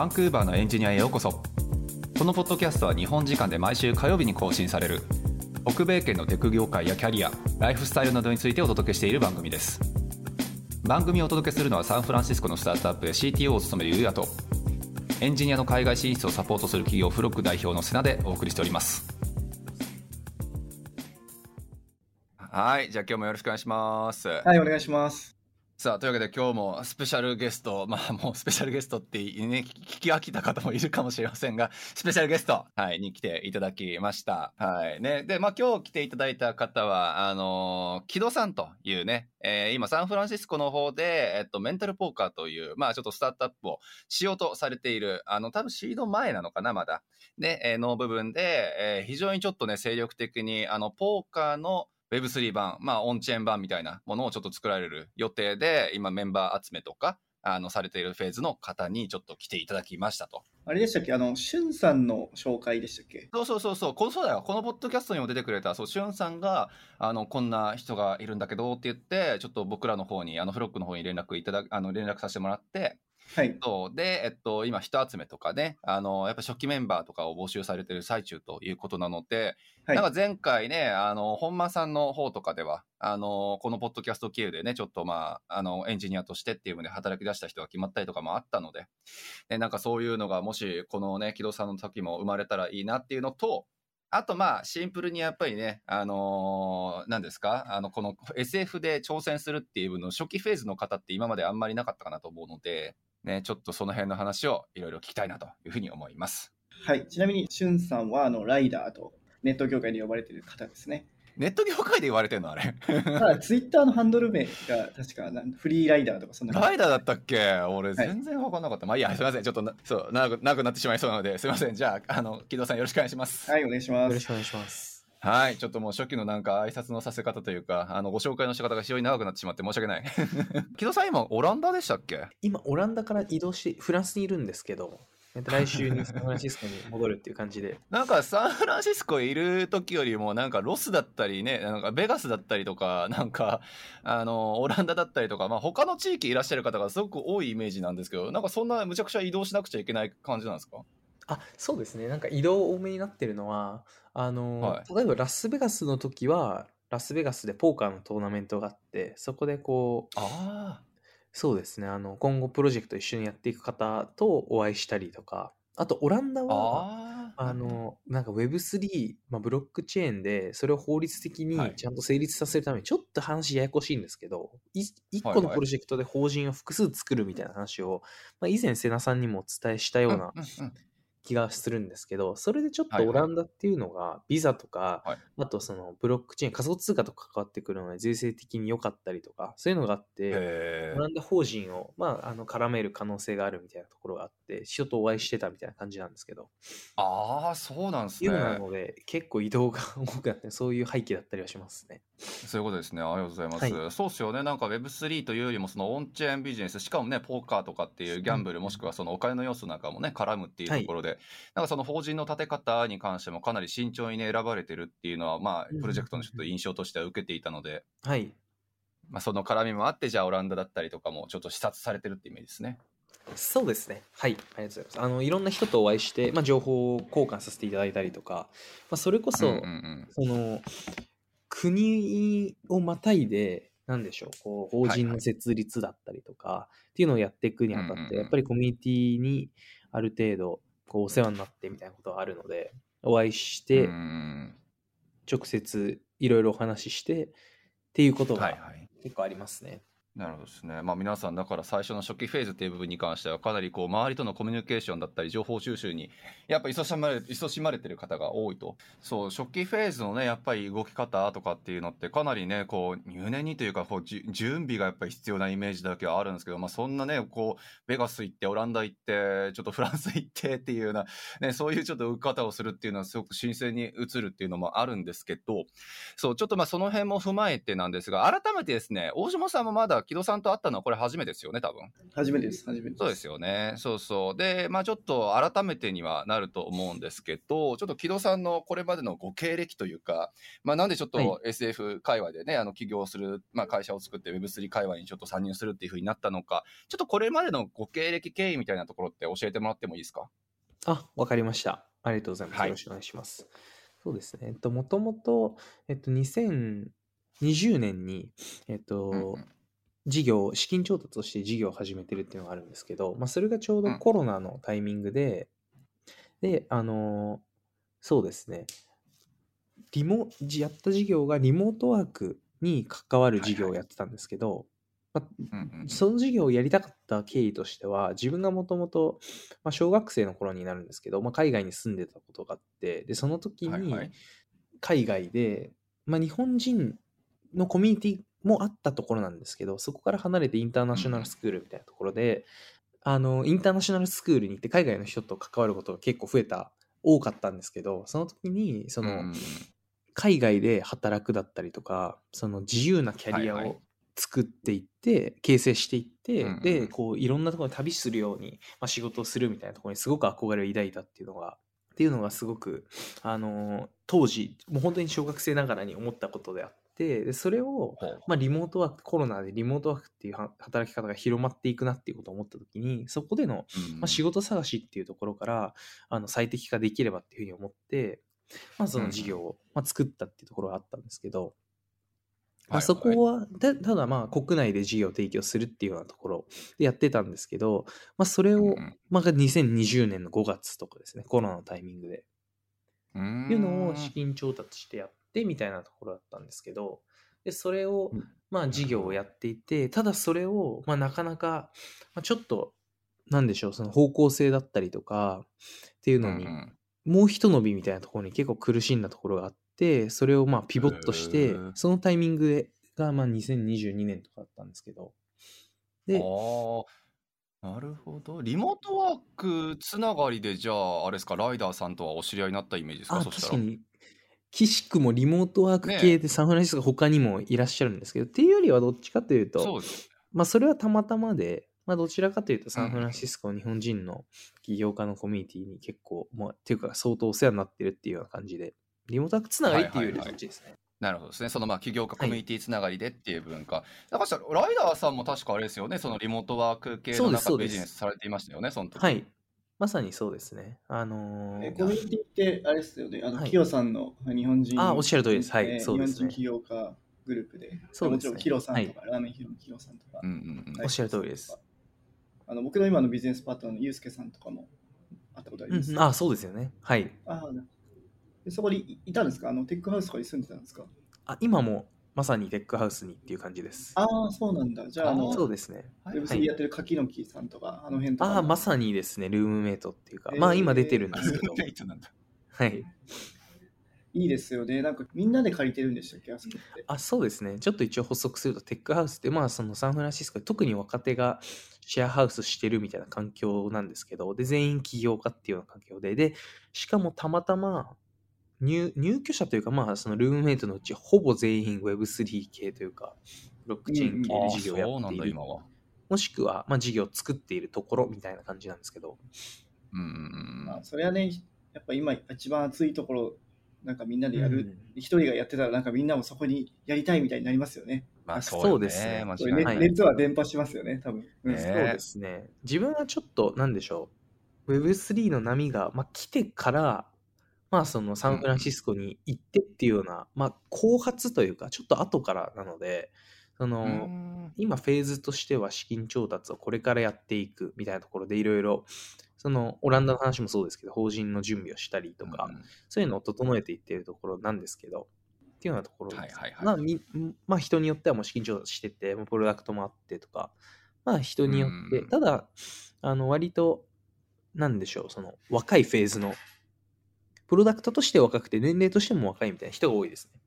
バンクーバーのエンジニアへようこそ。このポッドキャストは日本時間で毎週火曜日に更新される。北米圏のテク業界やキャリアライフスタイルなどについてお届けしている番組です。番組をお届けするのはサンフランシスコのスタートアップで CTO を務めるゆうやと。エンジニアの海外進出をサポートする企業フロック代表の瀬名でお送りしております。はいじゃあ今日もよろしくお願いします。はい、お願いします。さあというわけで今日もスペシャルゲストまあもうスペシャルゲストってね聞き飽きた方もいるかもしれませんがスペシャルゲスト、はい、に来ていただきました。はいね、で、まあ、今日来ていただいた方はあの木戸さんというね、えー今サンフランシスコの方で、えっと、メンタルポーカーという、まあ、ちょっとスタートアップをしようとされているあの多分シード前なのかなまだ。ね、えーの部分で、えー非常にちょっとね精力的にあのポーカーの Web3 版、まあ、オンチェーン版みたいなものをちょっと作られる予定で、今メンバー集めとか、あの、されているフェーズの方にちょっと来ていただきましたと。あれでしたっけ？あの、しゅんさんの紹介でしたっけ？そうそうそうそう、このそうだよ。このポッドキャストにも出てくれた、そう、しゅんさんが、あの、こんな人がいるんだけどって言って、ちょっと僕らの方に、あの、フロックの方に連絡いただ、あの、連絡させてもらって、はい。そうで、えっと、今、人集めとかね、あの、やっぱ初期メンバーとかを募集されてる最中ということなので、はいなんか前回ね、あの、本間さんの方とかでは、あの、このポッドキャスト経由でね、ちょっとまあ、あの、エンジニアとしてっていうので働き出した人が決まったりとかもあったので、でなんかそういうのがもし、このね、木戸さんの時も生まれたらいいなっていうのと、あとまあ、シンプルにやっぱりね、あのー何ですかあの、この SF で挑戦するっていうの初期フェーズの方って今まであんまりなかったかなと思うので、ね、ちょっとその辺の話をいろいろ聞きたいなというふうに思います。はい。ちなみに、しゅんさんは、あの、ライダーとネット業界で呼ばれている方ですね。ネット業界で言われてんのあれ？ただ、ツイッターのハンドル名が確かなんフリーライダーとかそんなライダーだったっけ？俺い全然分かんなかった。まあいいや、すいません。ちょっとな、そう、長く、長くなってしまいそうなので、すいません。じゃあ、あの、木戸さんよろしくお願いします。はい、お願いします。よろしくお願いします。はい。ちょっともう初期のなんか挨拶のさせ方というか、あの、ご紹介の仕方が非常に長くなってしまって申し訳ない。木戸さん今、オランダでしたっけ？今、オランダから移動して、フランスにいるんですけど、えっと来週にサンフランシスコに戻るっていう感じで、なんかサンフランシスコいる時よりもなんかロスだったりね、なんかベガスだったりとか、なんかあのオランダだったりとか、まあ他の地域いらっしゃる方がすごく多いイメージなんですけど、なんかそんなむちゃくちゃ移動しなくちゃいけない感じなんですか？あ、そうですね、なんか移動多めになってるのは、あの、は例えばラスベガスの時は、ラスベガスでポーカーのトーナメントがあって、そこでこう、あそうですね、あの、今後プロジェクト一緒にやっていく方とお会いしたりとか、あと、オランダあ、は、ああ、あの、なんか Web3、まあ、ブロックチェーンで、それを法律的にはい。ちゃんと成立させるために、ちょっと話ややこしいんですけど、い一はいはい。個のプロジェクトで法人を複数作るみたいな話を、まあ、以前、瀬名さんにもお伝えしたようなうんうんうん気がするんですけど、それでちょっはいはいとオランダっていうのが、ビザとか、はいあとそのブロックチェーン、仮想通貨と関わってくるので、税制的に良かったりとか、そういうのがあって、へオランダ法人を、まあ、あの絡める可能性があるみたいなところがあって、人とお会いしてたみたいな感じなんですけど、ああ、そうなんですいうのなね。ので、結構移動が多くなって、そういう背景だったりはしますね。そういうことですね。ありがとうございます。はそうっすよね。なんか Web3 というよりも、そのオンチェーンビジネス、しかもね、ポーカーとかっていうギャンブル、もしくはそのお金の要素なんかもね、絡むっていうところで、なんかその法人の立て方に関してもかなり慎重にね、選ばれてるっていうのは、まあ、プロジェクトのちょっと印象としては受けていたので、はい。まあ、その絡みもあって、じゃあオランダだったりとかもちょっと視察されてるってイメージですね。そうですね。はい。ありがとうございます。あの、いろんな人とお会いして、まあ、情報を交換させていただいたりとか、まあ、それこそ、うんうんうんその、国をまたいで、なんでしょう、こう、法人の設立だったりとか、っていうのをやっていくにあたって、うんうんうんやっぱりコミュニティにある程度、こう、お世話になってみたいなことがあるので、お会いして、直接いろいろお話しして、っていうことが。結構ありますね。なるほどですね。まあ皆さんだから最初の初期フェーズっていう部分に関してはかなりこう周りとのコミュニケーションだったり情報収集にやっぱ勤しまれ勤しまれてる方が多いと。そう、初期フェーズのね、やっぱり動き方とかっていうのってかなりね、こう入念にというかこう準備がやっぱり必要なイメージだけはあるんですけど、まあそんなね、こうベガス行ってオランダ行って、ちょっとフランス行ってっていうような、ね、そういうちょっと動き方をするっていうのはすごく新鮮に映るっていうのもあるんですけど、そう、ちょっとまあその辺も踏まえてなんですが、改めてですね、大島さんもまだだ、木戸さんと会ったのはこれ初めてですよね、多分。初めてです、初めてです。そうですよね。そうそう。で、まあちょっと改めてにはなると思うんですけど、ちょっと木戸さんのこれまでのご経歴というか、まあなんでちょっはいと SF 界隈でね、あの起業する、まあ会社を作って Web3 界隈にちょっと参入するっていうふうになったのか、ちょっとこれまでのご経歴経緯みたいなところって教えてもらってもいいですか？あ、わかりました。ありがとうございます。はいよろしくお願いします。そうですね。えっと、もともと、えっと、2020年に、えっと、うんうん事業、資金調達をして事業を始めてるっていうのがあるんですけど、まあ、それがちょうどコロナのタイミングで、で、あの、そうですね。リモ、じやった事業がリモートワークに関わる事業をやってたんですけど、まあうんうんその事業をやりたかった経緯としては、自分がもともと、まあ、小学生の頃になるんですけど、まあ、海外に住んでたことがあって、で、その時に海外で、まあ、日本人のコミュニティもあったところなんですけど、そこから離れてインターナショナルスクールみたいなところで、あの、インターナショナルスクールに行って海外の人と関わることが結構増えた、多かったんですけど、その時に、その、海外で働くだったりとかその自由なキャリアを作っていって、形成していって、うんうんでこういろんなところに旅するように、まあ、仕事をするみたいなところにすごく憧れを抱いたっていうのがっていうのがすごく、あのー当時もう本当に小学生ながらに思ったことであってでそれを、まあ、リモートワークコロナでリモートワークっていうは働き方が広まっていくなっていうことを思った時にそこでのうんまあ、仕事探しっていうところからあの最適化できればっていうふうに思って、まあ、その事業を、まあ、作ったっていうところがあったんですけど、まあ、そこは、たただまあ国内で事業を提供するっていうようなところでやってたんですけど、まあ、それを、うんまあ、2020年の5月とかですねコロナのタイミングで。うん。いうのを資金調達してやってみたいなところだったんですけどでそれをうん。まあ事業をやっていてただそれをまあなかなかまあちょっとなんでしょうその方向性だったりとかっていうのにもう一伸びみたいなところに結構苦しんだところがあってそれをまあピボットしへてー。そのタイミングでがまあ2022年とかだったんですけど。でああ、なるほど。リモートワークつながりで、じゃあ、あれですか、ライダーさんとはお知り合いになったイメージですか、あそしたら。確かに岸くもリモートワーク系でサンフランシスコ他にもいらっしゃるんですけど、っていうよりはどっちかというとそうです。まあそれはたまたまで、まあどちらかというとサンフランシスコ日本人の起業家のコミュニティに結構、まあっていうか相当お世話になってるっていうような感じで、リモートワークつながりっていうよりはそっちですね。なるほどですね。そのまあ起業家はいコミュニティつながりでっていう部分か。だからライダーさんも確かあれですよね、そのリモートワーク系の中でビジネスされていましたよね、その時。はい。まさにそうですね。あのーえコミュニティってあれですよね、あの、はいキヨさんの日本人、あおっしゃる通りですはいえーそうですね日本人起業家グループで、そうですねもちろんヒロさんとか、ラーメンヒロのヒロさんとか、うんうんうん。おっしゃる通りです。あの僕の今のビジネスパートナーのユースケさんとかも会ったことあります。うん、あ、そうですよね。はい。あそこにいいたんですか？あのテックハウスとかに住んでたんですか？あ今もまさにテックハウスにっていう感じです。ああ、そうなんだ。じゃあ、あの、そうですね。はいはい Web3 やってる柿の木さんとか、あの辺とか。ああ、まさにですね、ルームメイトっていうか、えーまあ今出てるんですけど、ルームメイトなんだ はい。いいですよね。なんかみんなで借りてるんでしたっけ？あそこって。あそうですね。ちょっと一応補足すると、テックハウスって、まあそのサンフランシスコで特に若手がシェアハウスしてるみたいな環境なんですけど、で、全員起業家っていうような環境で、で、しかもたまたま入入居者というか、まあそのルームメイトのうちほぼ全員 Web3 系というか、ブロックチェーン系で事業やそうなんだ、っている今は。もしくは、まあ、事業を作っているところみたいな感じなんですけど、うんうんうんまあ、それはね、やっぱ今一番熱いところ、なんかみんなでやる。うん。一人がやってたら、なんかみんなもそこにやりたいみたいになりますよね。まあ、そそううですね。これね熱は伝播しますよね、多分。うん。ねそうですね。自分はちょっと、なんでしょう、Web3 の波が、まあ、来てから、まあ、そのサンフランシスコに行ってっていうような、まあ、後発というか、ちょっと後からなので、その、うん今フェーズとしては資金調達をこれからやっていくみたいなところでいろいろそのオランダの話もそうですけど法人の準備をしたりとか、うんそういうのを整えていっているところなんですけどっていうようなところまあみまあ人によってはもう資金調達しててもうプロダクトもあってとかまあ人によって、うん。ただあの割となんでしょうその若いフェーズのプロダクトとして若くて年齢としても若いみたいな人が多いですね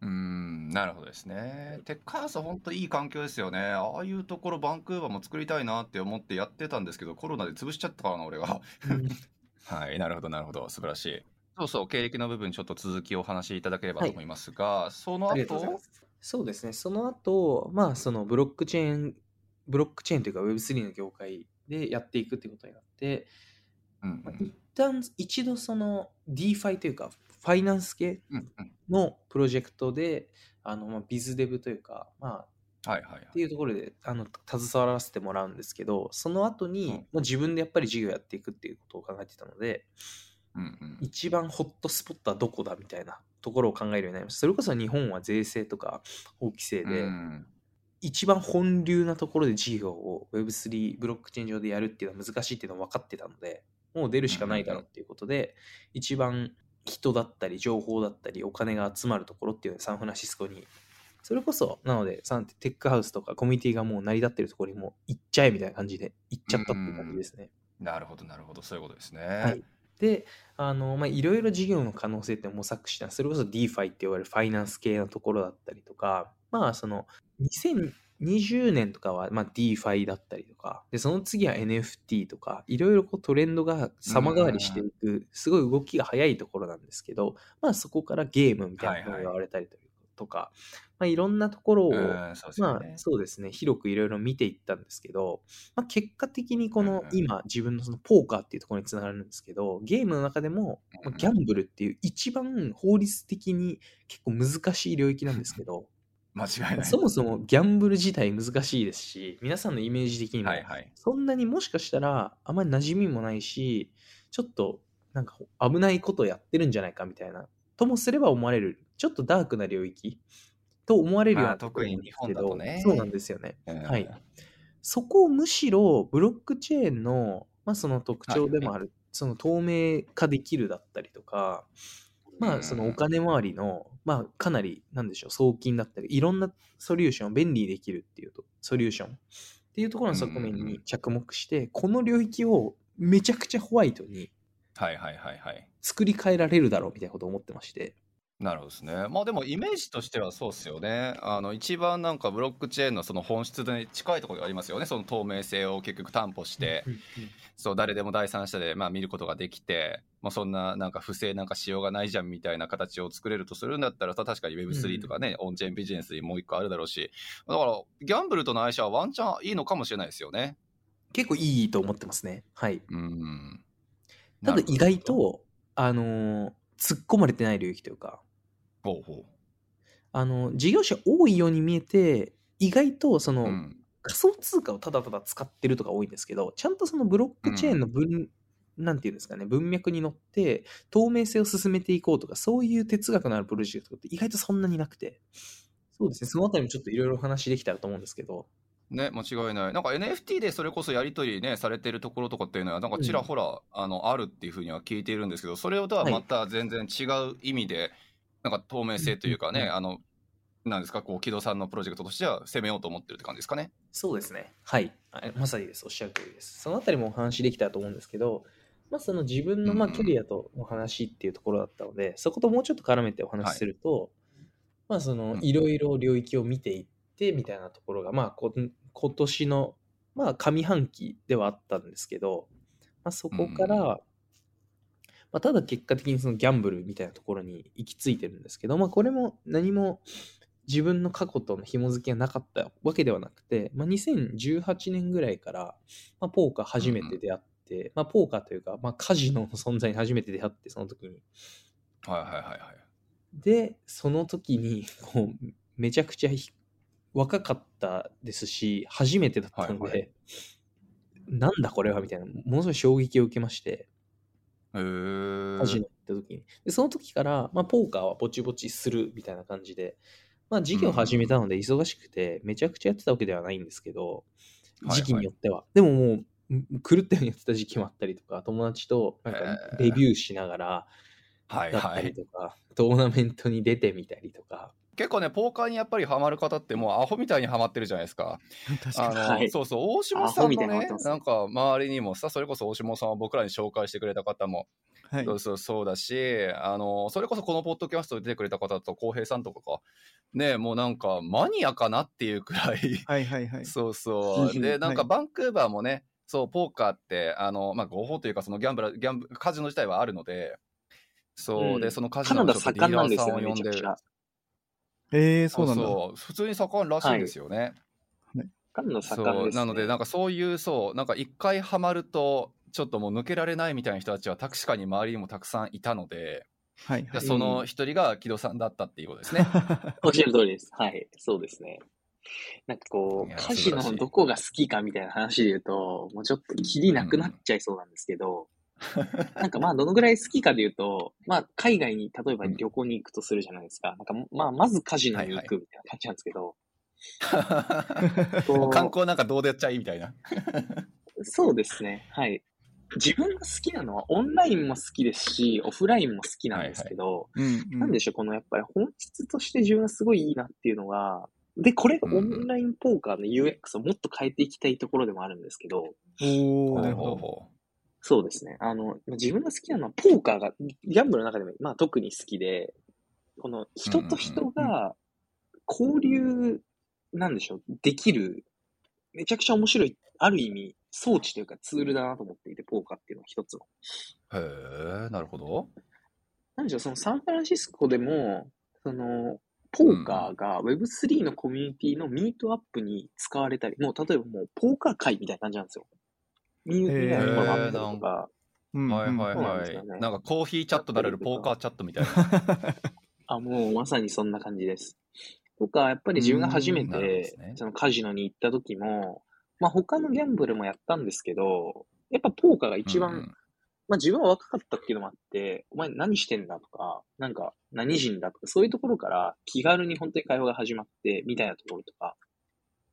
うん、なるほどですね。テックハウスは本当いい環境ですよね。ああいうところバンクーバーも作りたいなって思ってやってたんですけど、コロナで潰しちゃったからな、俺が。はい、なるほど、なるほど。素晴らしい。そうそう、経歴の部分、ちょっと続きをお話しいただければと思いますが、そのありがとうござい後ます。そうですね。その後、まあ、そのブロックチェーン、ブロックチェーンというか Web3 の業界でやっていくってことになって、うんまあ一旦、一度その DeFi というか、ファイナンス系のプロジェクトで、あの、まあ、ビズデブというか、まあ、はいはいはい。っていうところであの携わらせてもらうんですけど、その後に、うん。もう自分でやっぱり事業やっていくっていうことを考えてたので、うんうん。一番ホットスポットはどこだみたいなところを考えるようになりました。それこそ日本は税制とか法規制で、うん。一番本流なところで事業を Web3 ブロックチェーン上でやるっていうのは難しいっていうのは分かってたので、もう出るしかないだろうっていうことで、一番人だったり情報だったりお金が集まるところっていうのはサンフランシスコに、それこそ、なので、サンテックハウスとかコミュニティがもう成り立ってるところにもう行っちゃえみたいな感じで行っちゃったっていう感じですね。なるほどなるほどそういうことですね。はい。で、あの、まあ、いろいろ事業の可能性って模索した、それこそ DeFi って言われるファイナンス系のところだったりとか、まあ、その、2020年とかは、まあ、DeFi だったりとか、で、その次は NFT とか、いろいろこうトレンドが様変わりしていく、すごい動きが早いところなんですけど、まあ、そこからゲームみたいなのが言われたりとか、まあ、いろんなところを、うんそうですよまあね。そうですね、広くいろいろ見ていったんですけど、まあ、結果的にこのうん今自分のそのポーカーっていうところにつながるんですけど、ゲームの中でもまあギャンブルっていう一番法律的に結構難しい領域なんですけど、間違いない。そもそもギャンブル自体難しいですし、皆さんのイメージ的にもはいはい。そんなにもしかしたらあまり馴染みもないし、ちょっとなんか危ないことをやってるんじゃないかみたいな、ともすれば思われる、ちょっとダークな領域と思われるようまあなところなんですけど特に日本だとねそうなんですよね。うんはい。そこをむしろブロックチェーンの、まあ、その特徴でもある、その透明化できるだったりとか、まあそのお金回りの、まあかなり、なんでしょう、送金だったり、いろんなソリューションを便利にできるっていうと、ソリューションっていうところの側面に着目して、この領域をめちゃくちゃホワイトにはいはいはいはい。作り変えられるだろうみたいなことを思ってまして。なるほどですね。まあでもイメージとしてはそうですよね。あの一番なんかブロックチェーンのその本質に近いところがありますよね。その透明性を結局担保して、うんうんそう誰でも第三者でまあ見ることができて、まあそんななんか不正なんかしようがないじゃんみたいな形を作れるとするんだったらさ確かに Web3 とかね、オンチェーンビジネスにもう一個あるだろうし、だからギャンブルとの相性はワンチャンいいのかもしれないですよね。結構いいと思ってますね。はい。うん。ただ意外。と、あのー突っ込まれてない領域というか、ほうほあの、事業者多いように見えて、意外とその、う。うん。仮想通貨をただただ使ってるとか多いんですけど、ちゃんとそのブロックチェーンの分、なんていうんですかね、文脈に乗って透明性を進めていこうとか、そういう哲学のあるプロジェクトって意外とそんなになくて、そうですね、そのあたりもちょっといろいろお話できたらと思うんですけど、ね、間違いない。なんか NFT でそれこそやり取りね、されてるところとかっていうのは、なんかちらほら、あの、あるっていうふうには聞いているんですけど、それとはまた全然違う意味で、なんか透明性というかね、うんうんうんあの、なんですか、こう、木戸さんのプロジェクトとしては攻めようと思ってるって感じですかね？そうですね。はい。あまさにです。おっしゃる通りです。そのあたりもお話できたらと思うんですけど、まあ、その自分のまあうんうんキャリアとの話っていうところだったので、そこともうちょっと絡めてお話しすると、まあそのうんいろいろ領域を見ていってみたいなところが、まあこ今年のまあ上半期ではあったんですけど、まあ、そこから、うんまあ、ただ結果的にそのギャンブルみたいなところに行き着いてるんですけど、まあこれも何も自分の過去との紐付けがなかったわけではなくて、まあ、2018年ぐらいから、まあ、ポーカー初めて出会って、まあ、ポーカーというか、まあ、カジノの存在に初めて出会って、その時に。はいはいはいはい。で、その時に、こう、めちゃくちゃひ若かったですし、初めてだったので、はいはなんだこれはみたいな、ものすごい衝撃を受けまして、へーカジノ行った時に。で、その時から、まあ、ポーカーはぼちぼちするみたいな感じで、まあ、事業を始めたので忙しくて、めちゃくちゃやってたわけではないんですけど、はいはい時期によっては。でももう、ん狂ったようにやってた時期もあったりとか、友達となんかへーレビューしながらはいだったりはい。とか、トーナメントに出てみたりとか、結構ね、ポーカーにやっぱりハマる方ってもうアホみたいにハマってるじゃないですか。確あの、はい。そうそう、大下さんアホみたいのねなんか周りにもさ、それこそ大下さんは僕らに紹介してくれた方もはい。そうそうそうだし、あの、それこそこのポッドキャストで出てくれた方だと、浩平さんとかか、ね、もうなんかマニアかなっていうくらい、はいはいはい。そうそう。うんで、なんかはい。バンクーバーもね、そう、ポーカーって、あの、まあ、合法というか、そのギャンブラ、ギャンブ、カジノ自体はあるので、そう、うん。で、そのカジノのディーラーさんを呼んで盛えー、そうなんだ。そう普通に盛んらしいですよね。缶のそ。うなのでなんかそういうそうなんか一回ハマるとちょっともう抜けられないみたいな人たちは確かに周りにもたくさんいたので、はいはい。でその一人が木戸さんだったっていうことですね。おっしゃる通りです。はい。そうですね。なんかこ、いうやカジ素晴らしいノのどこが好きかみたいな話で言うと、もうちょっとキリなくなっちゃいそうなんですけど、なんかまあどのぐらい好きかで言うと、まあ海外に例えば旅行に行くとするじゃないですか。なんかまあまずカジノに行くみたいな感じなんですけど、もう観光なんかどうでやっちゃいみたいな。そうですね。はい。自分が好きなのはオンラインも好きですし、オフラインも好きなんですけど、なんでしょう、このやっぱり本質として自分がすごいいいなっていうのが、で、これがオンラインポーカーの UX をもっと変えていきたいところでもあるんですけど、おー、なるほど。そうですね。あの、自分が好きなのはポーカーが、ギャンブルの中でも、まあ特に好きで、この人と人が交流、なんでしょう、できる、めちゃくちゃ面白い、ある意味、装置というかツールだなと思っていて、ポーカーっていうのは一つの。うへえなるほど。なんでしょう、そのサンフランシスコでも、その、ポーカーが Web3 のコミュニティのミートアップに使われたり、もう例えばもうポーカー会みたいな感じなんですよ。ミーみたいなところがあったりとか、うん。はいはいはい。なんかコーヒーチャットならぬポーカーチャットみたいな。あ、もうまさにそんな感じです。とか、やっぱり自分が初めてそのカジノに行った時も、まあ他のギャンブルもやったんですけど、やっぱポーカーが一番、まあ自分は若かったっていうのもあって、お前何してんだとか、なんか何人だとか、そういうところから気軽に本当に会話が始まって、みたいなところとか、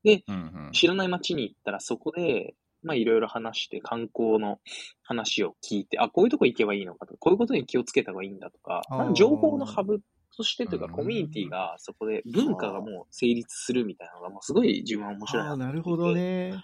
うんうん。知らない街に行ったらそこで、まあいろいろ話して観光の話を聞いて、あ、こういうとこ行けばいいのかとか、こういうことに気をつけた方がいいんだとか、か情報のハブとしてというかうんコミュニティがそこで文化がもう成立するみたいなのがもうすごい自分は面白いああ、な。なるほどね。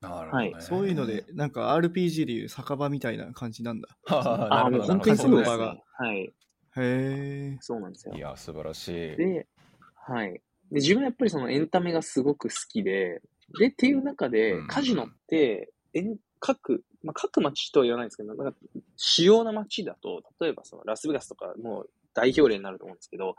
なるほどね。はいそういうので、なんか RPG でいう酒場みたいな感じなんだ。は あ、あ、なるほど。もう本当にそうですね。はい。へえ。そうなんですよい。や、素晴らしい。で、はい。で、自分はやっぱりそのエンタメがすごく好きで、で、っていう中でうん、カジノって、エン各、まあ、各町とは言わないんですけど、なんか、主要な町だと、例えばそのラスベガスとかもう代表例になると思うんですけど、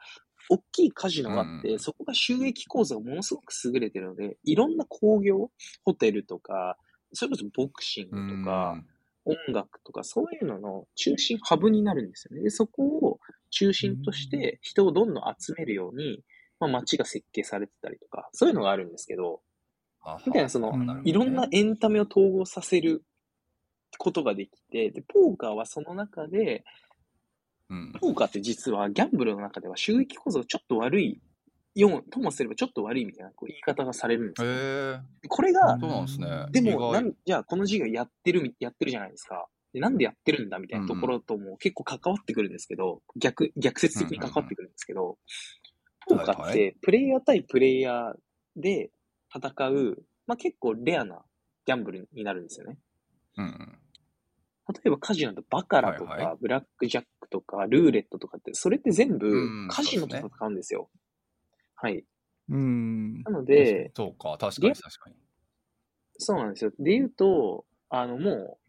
大きいカジノがあって、うん。そこが収益構造がものすごく優れてるので、いろんな工業、ホテルとか、それこそボクシングとか、音楽とかそういうのの中心、ハブになるんですよね。で、そこを中心として人をどんどん集めるように、まあ、街が設計されてたりとか、そういうのがあるんですけど、みたいなそのうんいろんなエンタメを統合させることができて、で、ポーカーはその中で、うん。ポーカーって実はギャンブルの中では収益構造がちょっと悪い、ようともすればちょっと悪いみたいなこう言い方がされるんですへよ。えこれが、そうなんですね。でも、なんじゃあこの授業やってるみ、やってるじゃないですか。でなんでやってるんだみたいなところとも結構関わってくるんですけど、逆、逆説的に関わってくるんですけど、ポーカーってプレイヤー対プレイヤーで戦う、まあ結構レアなギャンブルになるんですよね。うん例えばカジノだとバカラとか、はいはブラックジャックとか、ルーレットとかって、それって全う部んカジノと戦うんですよ。はい。うん。なので、そうか、確かに確かに。そうなんですよ。で言うと、あの、もう、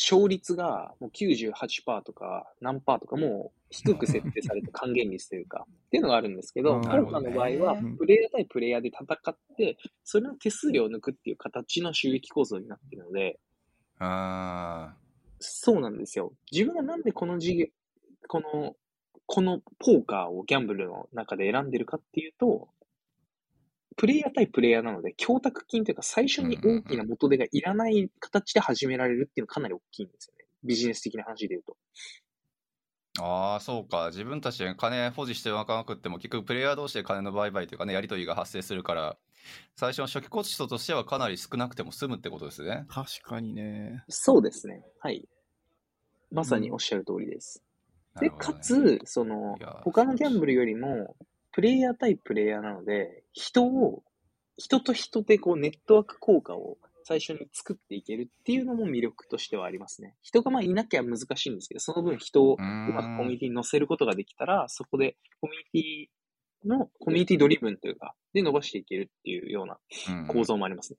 勝率がもう98%とか何パーとかもう低く設定された還元率というか、っていうのがあるんですけど、うん。ポーカーの場合はうん、プレイヤー対プレイヤーで戦って、それの手数料を抜くっていう形の収益構造になっているので、あそうなんですよ。自分がなんでこの事業、この、このポーカーをギャンブルの中で選んでるかっていうと、プレイヤー対プレイヤーなので、供託金というか最初に大きな元手がいらない形で始められるっていうのがかなり大きいんですよね。ビジネス的な話で言うと。ーあー、そうか。自分たちで金保持しておかなくっても、結局プレイヤー同士で金の売買というかね、やり取りが発生するから、最初の初期コストとしてはかなり少なくても済むってことですね。確かにね。そうですね。はい。まさにおっしゃる通りです。で、なるほどねかつ、その他のギャンブルよりも、プレイヤー対プレイヤーなので、人を、人と人でこうネットワーク効果を最初に作っていけるっていうのも魅力としてはありますね。人がまあいなきゃ難しいんですけど、その分人をうまくコミュニティに乗せることができたら、そこでコミュニティの、コミュニティドリブンというか、で伸ばしていけるっていうようなうん構造もありますね。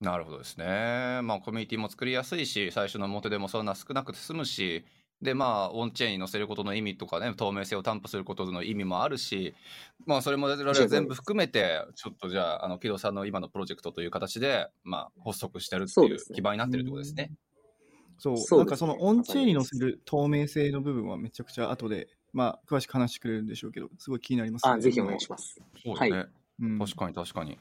なるほどですね。まあ、コミュニティも作りやすいし、最初の表でもそんな少なくて済むし、でまあオンチェーンに載せることの意味とかね透明性を担保することの意味もあるしまあそれも全部含めてちょっとじゃああの木戸さんの今のプロジェクトという形でまあ発足してるっていう基盤になってるってことですね。そう、ね、なんかそのオンチェーンに載せる透明性の部分はめちゃくちゃ後でまあ詳しく話してくれるんでしょうけどすごい気になります、ね、あぜひお願いします。そうですね、はい。うん、確かに確かに。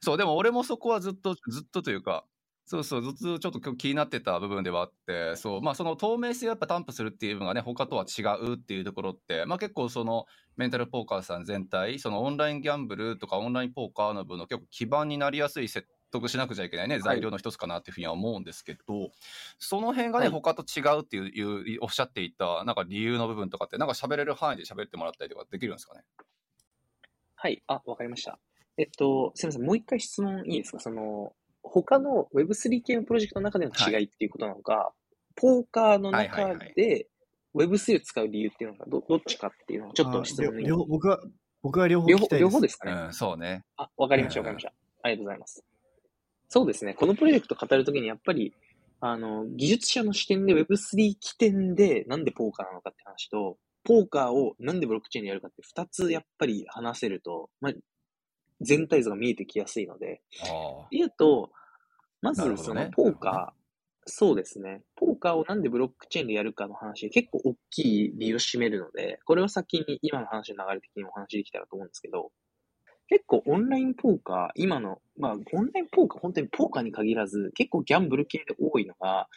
そうでも俺もそこはずっとずっとというかそうそう、ずっとちょっと気になってた部分ではあって、そう、まあその透明性をやっぱ担保するっていう部分がね、他とは違うっていうところって、まあ結構そのメンタルポーカーさん全体、そのオンラインギャンブルとかオンラインポーカーの部分の結構基盤になりやすい説得しなくちゃいけないね、材料の一つかなっていうふうには思うんですけど、はい、その辺がね、はい、他と違うっていうおっしゃっていた、なんか理由の部分とかって、なんか喋れる範囲で喋ってもらったりとかできるんですかね？はい、あ、わかりました。えっと、すみません、もう一回質問いいですか？その、他の Web3 系のプロジェクトの中での違いっていうことなのか、はい、ポーカーの中で Web3 を使う理由っていうのがどどっちかっていうのをちょっと質問に。僕は、僕は両方両方両方ですかね、うん、そうね。あ、わかりました、わかりました。ありがとうございます。そうですね。このプロジェクト語るときにやっぱり、あの、技術者の視点で Web3 起点でなんでポーカーなのかって話と、ポーカーをなんでブロックチェーンでやるかって二つやっぱり話せると、まあ、全体像が見えてきやすいので、言うと、まずそのポーカー、ね、そうですね。ポーカーをなんでブロックチェーンでやるかの話、結構大きい理由を占めるので、これを先に今の話の流れ的にお話できたらと思うんですけど、結構オンラインポーカー、今の、まあオンラインポーカー、本当にポーカーに限らず、結構ギャンブル系で多いのが、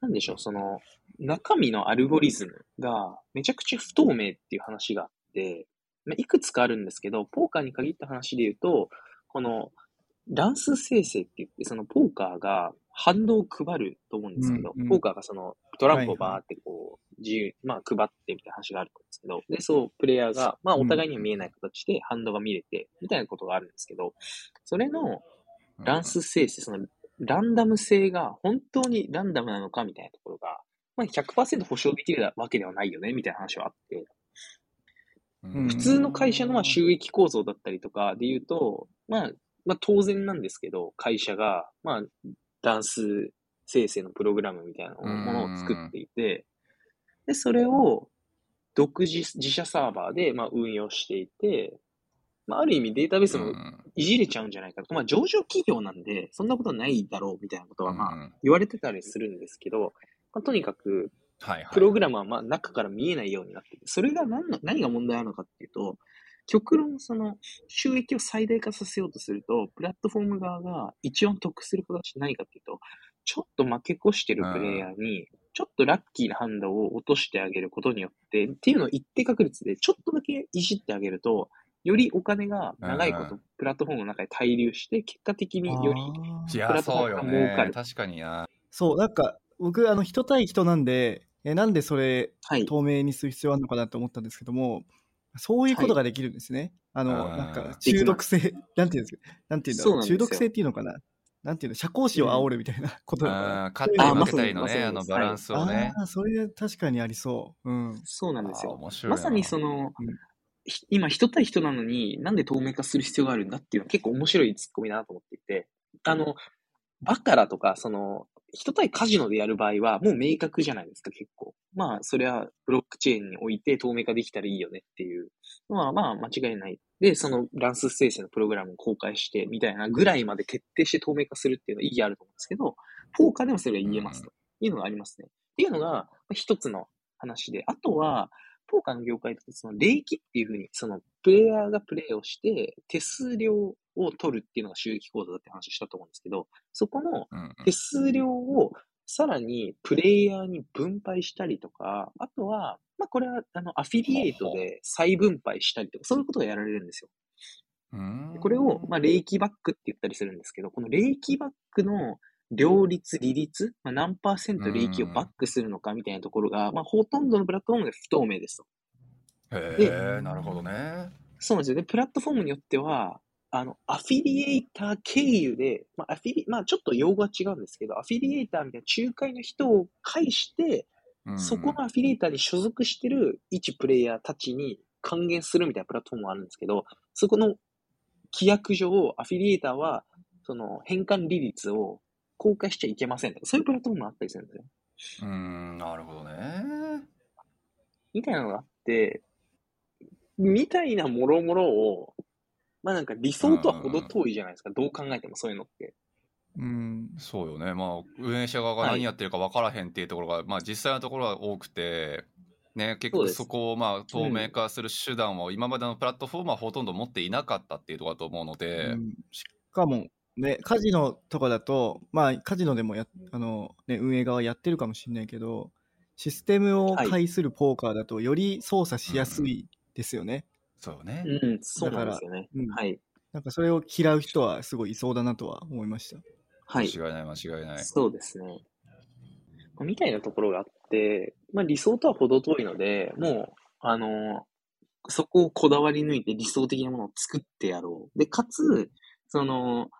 なんでしょう、その、中身のアルゴリズムがめちゃくちゃ不透明っていう話があって、いくつかあるんですけど、ポーカーに限った話で言うと、この乱数生成って言って、そのポーカーが反動を配ると思うんですけど、うんうん、ポーカーがそのトランプをバーってこう、自由、まあ配ってみたいな話があるんですけど、で、そう、プレイヤーが、まあお互いには見えない形で反動が見れて、みたいなことがあるんですけど、それの乱数生成、そのランダム性が本当にランダムなのかみたいなところが、まあ100%保証できるわけではないよね、みたいな話はあって、普通の会社のまあ収益構造だったりとかで言うと、まあ、まあ当然なんですけど、会社が、まあ、ダンス生成のプログラムみたいなものを作っていて、で、それを独自、自社サーバーでまあ運用していて、まあ、ある意味データベースもいじれちゃうんじゃないかと。まあ、上場企業なんで、そんなことないだろうみたいなことはまあ、言われてたりするんですけど、まあ、とにかく、プログラムはまあ中から見えないようになってて、それが何の何が問題なのかっていうと、極論その収益を最大化させようとすると、プラットフォーム側が一応得する形って何かっていうと、ちょっと負け越してるプレイヤーに、ちょっとラッキーなハンドを落としてあげることによって、っていうのを一定確率でちょっとだけいじってあげると、よりお金が長いこと、プラットフォームの中で滞留して、結果的によりプラットフォームが儲かる。確かにな。そう、なんか、僕、あの、人対人なんで、えなんでそれ、透明にする必要あるのかなと思ったんですけども、そういうことができるんですね。はい、あの、なんか、中毒性、なんていうんですか、なんていうんだろう、中毒性っていうのかな？なんていうの、社交心を煽るみたいなことああ、勝ったり負けたりのね、あのバランスをね。ああ、それ確かにありそう。うん。そうなんですよ。まさにその、今人対人なのになんで透明化する必要があるんだっていうのは結構面白いツッコミだなと思っていて、あの、バカラとか、その、人対カジノでやる場合はもう明確じゃないですか、結構。まあ、それはブロックチェーンにおいて透明化できたらいいよねっていうのは、まあ、間違いない。で、その乱数生成のプログラムを公開してみたいなぐらいまで徹底して透明化するっていうのは意義あると思うんですけど、ポーカーでもそれが言えますというのがありますね。っていうのが一つの話で、あとは、ポーカーの業界だと、その、霊気っていうふうに、その、プレイヤーがプレイをして、手数料を取るっていうのが収益構造だって話をしたと思うんですけど、そこの手数料をさらにプレイヤーに分配したりとか、あとは、まあ、これは、あの、アフィリエイトで再分配したりとか、そういうことがやられるんですよ。これを、まあ、霊気バックって言ったりするんですけど、この霊気バックの両立、利率、まあ、何パーセント利益をバックするのかみたいなところが、まあ、ほとんどのプラットフォームで不透明ですと。へえ、なるほどね。そうなんですよ。で、プラットフォームによっては、あの、アフィリエイター経由で、まあ、アフィリ、まあ、ちょっと用語は違うんですけど、アフィリエイターみたいな仲介の人を介して、そこのアフィリエイターに所属してる一プレイヤーたちに還元するみたいなプラットフォームがあるんですけど、そこの規約上、アフィリエイターは、その変換利率を公開しちゃいけませんとか、そういうプラットフォームもあったりするんですよ。うん、なるほどね。みたいなのがあって、みたいなもろもろを、まあなんか理想とは程遠いじゃないですか、どう考えてもそういうのって。うん、そうよね。まあ、運営者側が何やってるか分からへんっていうところが、はい、まあ実際のところは多くて、ね、結局そこをまあ透明化する手段を今までのプラットフォームはほとんど持っていなかったっていうところだと思うので。うん、しかも、ね、カジノとかだと、まあ、カジノでもやあの、ね、運営側やってるかもしれないけど、システムを介するポーカーだと、より操作しやすいですよね。そうね。うん、そうなんですよね。うん、はい。なんかそれを嫌う人はすごいいそうだなとは思いました。はい。間違いない、間違いない。そうですね。みたいなところがあって、まあ理想とは程遠いので、もう、あの、そこをこだわり抜いて理想的なものを作ってやろう。で、かつ、その、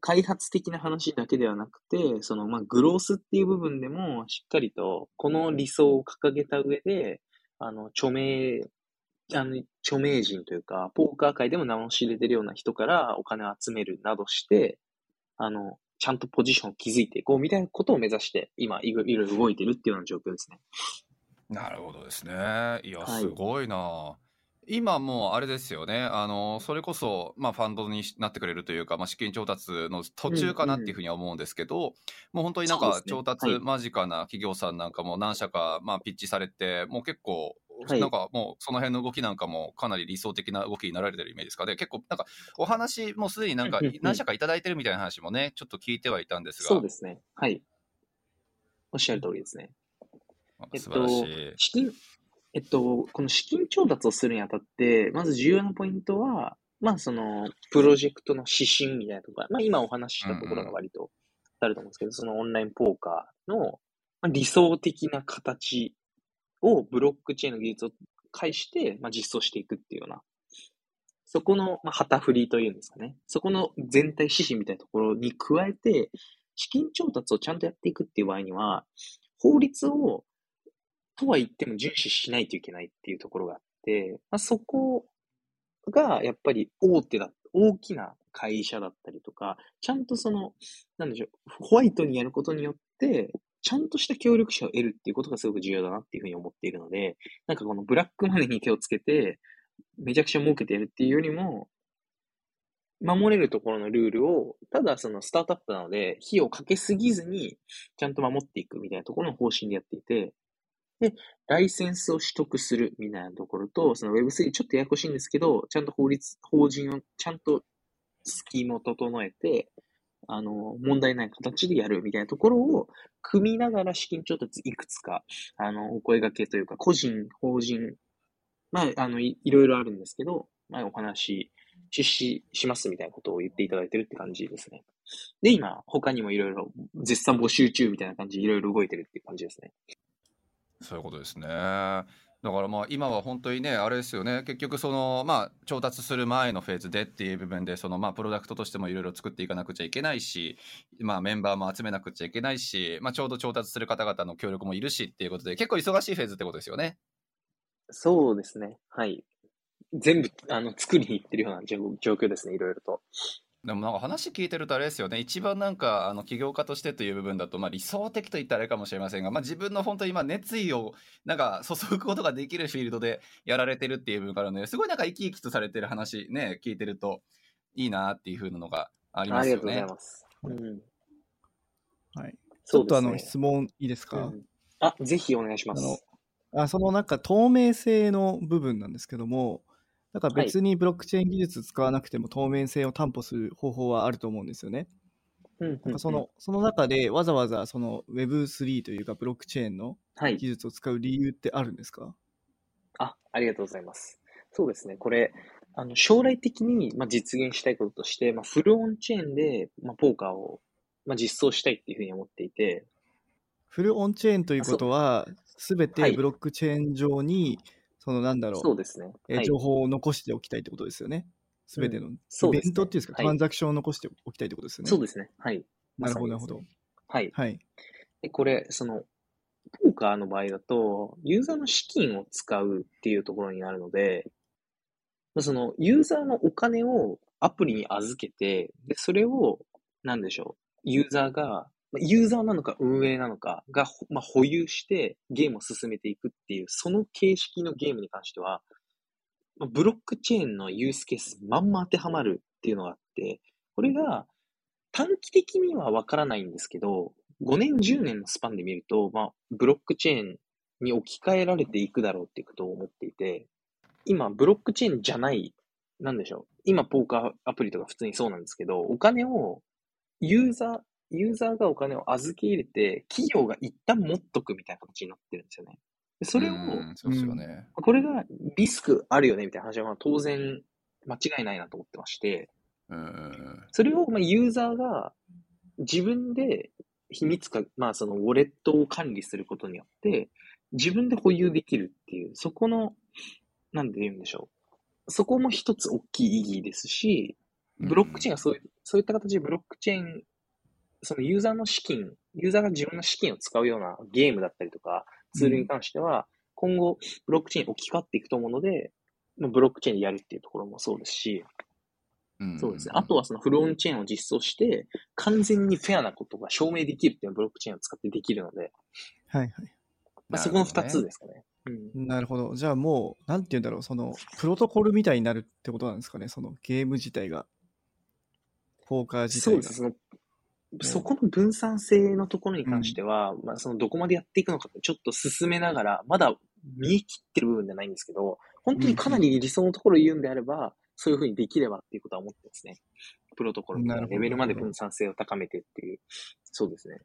開発的な話だけではなくて、その、まあ、グロースっていう部分でも、しっかりと、この理想を掲げた上で、あの、著名、あの、著名人というか、ポーカー界でも名を知れてるような人からお金を集めるなどして、あの、ちゃんとポジションを築いていこうみたいなことを目指して、今、いろいろ動いてるっていうような状況ですね。なるほどですね。いや、すごいな、はい今もうあれですよね。あの、それこそ、まあ、ファンドになってくれるというか、まあ、資金調達の途中かなっていうふうには思うんですけど、うんうん、もう本当になんか調達間近な企業さんなんかも何社か、まあ、ピッチされて、もう結構、なんかもうその辺の動きなんかもかなり理想的な動きになられてるイメージですかね。結構なんかお話もうすでになんか何社かいただいてるみたいな話もね、ちょっと聞いてはいたんですが。そうですね。はい。おっしゃる通りですね。素晴らしい。えっと、資金、えっと、この資金調達をするにあたって、まず重要なポイントは、まあその、プロジェクトの指針みたいなところ、まあ今お話ししたところが割とあると思うんですけど、そのオンラインポーカーの理想的な形をブロックチェーンの技術を介して、まあ、実装していくっていうような、そこの、まあ、旗振りというんですかね。そこの全体指針みたいなところに加えて、資金調達をちゃんとやっていくっていう場合には、法律をとは言っても遵守しないといけないっていうところがあって、まあ、そこがやっぱり大手だ、大きな会社だったりとか、ちゃんとその、なんでしょう、ホワイトにやることによって、ちゃんとした協力者を得るっていうことがすごく重要だなっていうふうに思っているので、なんかこのブラックマネーに手をつけて、めちゃくちゃ儲けてやるっていうよりも、守れるところのルールを、ただそのスタートアップなので、費用をかけすぎずに、ちゃんと守っていくみたいなところの方針でやっていて、で、ライセンスを取得するみたいなところと、その Web3 ちょっとややこしいんですけど、ちゃんと法律、法人をちゃんとスキームを整えて、あの、問題ない形でやるみたいなところを組みながら資金調達いくつか、あの、お声掛けというか、個人、法人、まあ、あのい、いろいろあるんですけど、まあ、お話、出資しますみたいなことを言っていただいてるって感じですね。で、今、他にもいろいろ、絶賛募集中みたいな感じでいろいろ動いてるっていう感じですね。そういうことですね。だからまあ今は本当にねあれですよね結局そのまあ調達する前のフェーズでっていう部分でそのまあプロダクトとしてもいろいろ作っていかなくちゃいけないしまあメンバーも集めなくちゃいけないしまあちょうど調達する方々の協力もいるしっていうことで結構忙しいフェーズってことですよね。そうですねはい全部あの作りに行ってるような状況ですねいろいろと。でもなんか話聞いてるとあれですよね。一番なんかあの起業家としてという部分だと、まあ、理想的と言ったらあれかもしれませんが、まあ、自分の本当に今熱意をなんか注ぐことができるフィールドでやられてるっていう部分からねすごいなんか生き生きとされてる話ね聞いてるといいなっていうふうなのがありますよね。ありがとうございます。うん、はい、ちょっとあの質問いいですか、うん、あぜひお願いします。あそのなんか透明性の部分なんですけども、だから別にブロックチェーン技術使わなくても透明性を担保する方法はあると思うんですよね。なんかそのその中でわざわざその Web3 というかブロックチェーンの技術を使う理由ってあるんですか、はい、あありがとうございます。そうですね。これ、あの将来的に、まあ、実現したいこととして、まあ、フルオンチェーンで、まあ、ポーカーを、まあ、実装したいっていうふうに思っていて。フルオンチェーンということは、すべてブロックチェーン上に、そのなんだろう、そうですね。え情報を残しておきたいってことですよね。すべての、イベントっていうんですか、トランザクションを残しておきたいってことですよね。そうですね。はい。なるほど、なるほど。はい。はい。で、これ、その、ポーカーの場合だと、ユーザーの資金を使うっていうところになるので、その、ユーザーのお金をアプリに預けて、で、それを、なんでしょう、ユーザーがユーザーなのか運営なのかが、まあ、保有してゲームを進めていくっていう、その形式のゲームに関しては、ま、ブロックチェーンのユースケースまんま当てはまるっていうのがあって、これが短期的にはわからないんですけど、5年、10年のスパンで見ると、まあ、ブロックチェーンに置き換えられていくだろうっていうことを思っていて、今、ブロックチェーンじゃない、なんでしょう。今、ポーカーアプリとか普通にそうなんですけど、お金を、ユーザー、ユーザーがお金を預け入れて、企業が一旦持っとくみたいな形になってるんですよね。それを、そうですよね。これがリスクあるよねみたいな話は当然間違いないなと思ってまして、それをまあユーザーが自分で秘密か、まあそのウォレットを管理することによって、自分で保有できるっていう、そこの、なんで言うんでしょう。そこも一つ大きい意義ですし、ブロックチェーンがそういう、そういった形でブロックチェーン、そのユーザーの資金、ユーザーが自分の資金を使うようなゲームだったりとか、ツールに関しては、今後、ブロックチェーン置き換わっていくと思うので、ブロックチェーンでやるっていうところもそうですし、そうですね。あとはそのフロンチェーンを実装して、完全にフェアなことが証明できるっていうのブロックチェーンを使ってできるので、はいはい。まあ、そこの二つですかね。うん、なるほど。じゃあもう、なんて言うんだろう、その、プロトコルみたいになるってことなんですかね、そのゲーム自体が。ポーカー自体が。そうです。そのそこの分散性のところに関しては、うん、まあそのどこまでやっていくのかちょっと進めながら、まだ見え切ってる部分じゃないんですけど、本当にかなり理想のところを言うんであれば、そういうふうにできればっていうことは思ってますね。プロトコルのレベルまで分散性を高めてっていう。そうですね。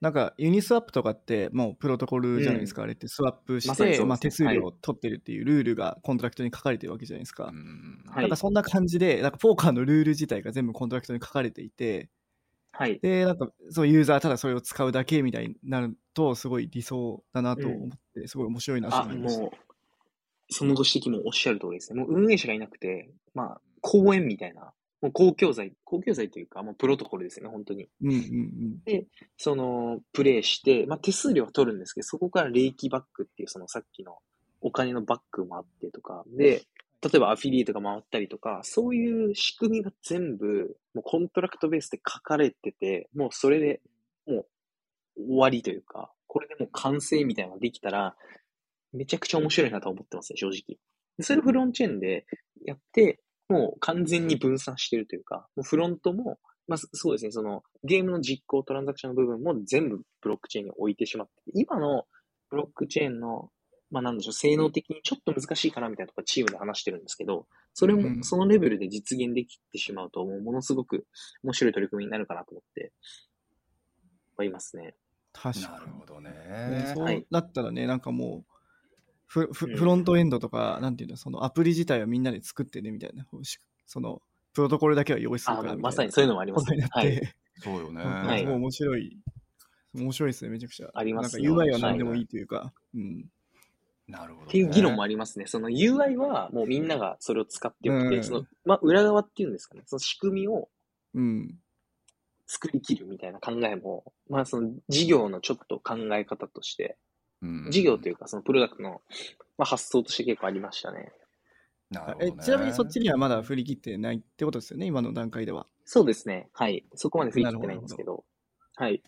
なんか Uniswap とかってもうプロトコルじゃないですか、うん、あれってスワップして、ままあ、手数料を取ってるっていうルールがコントラクトに書かれてるわけじゃないですか。なんかそんな感じで、なんかポーカーのルール自体が全部コントラクトに書かれていて、はい。で、なんか、そうユーザーただそれを使うだけみたいになると、すごい理想だなと思って、うん、すごい面白いなと思いました。あ、もう、そのご指摘もおっしゃる通りですね。もう運営者がいなくて、まあ、公園みたいな、もう公共財、公共財というか、もうプロトコルですね、本当に。うんうんうん、で、その、プレイして、まあ、手数料は取るんですけど、そこから利益バックっていう、そのさっきのお金のバックもあってとか、で、例えばアフィリエイトが回ったりとか、そういう仕組みが全部、もうコントラクトベースで書かれてて、もうそれでもう終わりというか、これでもう完成みたいなのができたら、めちゃくちゃ面白いなと思ってますね、正直。それをフロントチェーンでやって、もう完全に分散してるというか、もうフロントも、まあそうですね、そのゲームの実行、トランザクションの部分も全部ブロックチェーンに置いてしまって、今のブロックチェーンのまあなんでしょう、性能的にちょっと難しいかなみたいなところチームで話してるんですけど、それも、そのレベルで実現できてしまうと、もうものすごく面白い取り組みになるかなと思ってはいますね。確かに。なるほどね。そうだったらね、なんかもう、フフフロントエンドとか、なんていうの、そのアプリ自体はみんなで作ってねみたいな、そのプロトコルだけは用意するからまさにそういうのもありますね。はい、そうよね。はい、面白い。面白いですね、めちゃくちゃ。ありますね。なんか UI は何でもいいというか。はい、うん。なるほど、ね、っていう議論もありますね。その UI はもうみんながそれを使ってよくて、うん、その、まあ、裏側っていうんですかね。その仕組みを、作りきるみたいな考えも、まあその事業のちょっと考え方として、うん、事業というかそのプロダクトの、まあ、発想として結構ありましたね。なるほど、ね、えちなみにそっちにはまだ振り切ってないってことですよね、今の段階では。そうですね。はい。そこまで振り切ってないんですけど。どはい。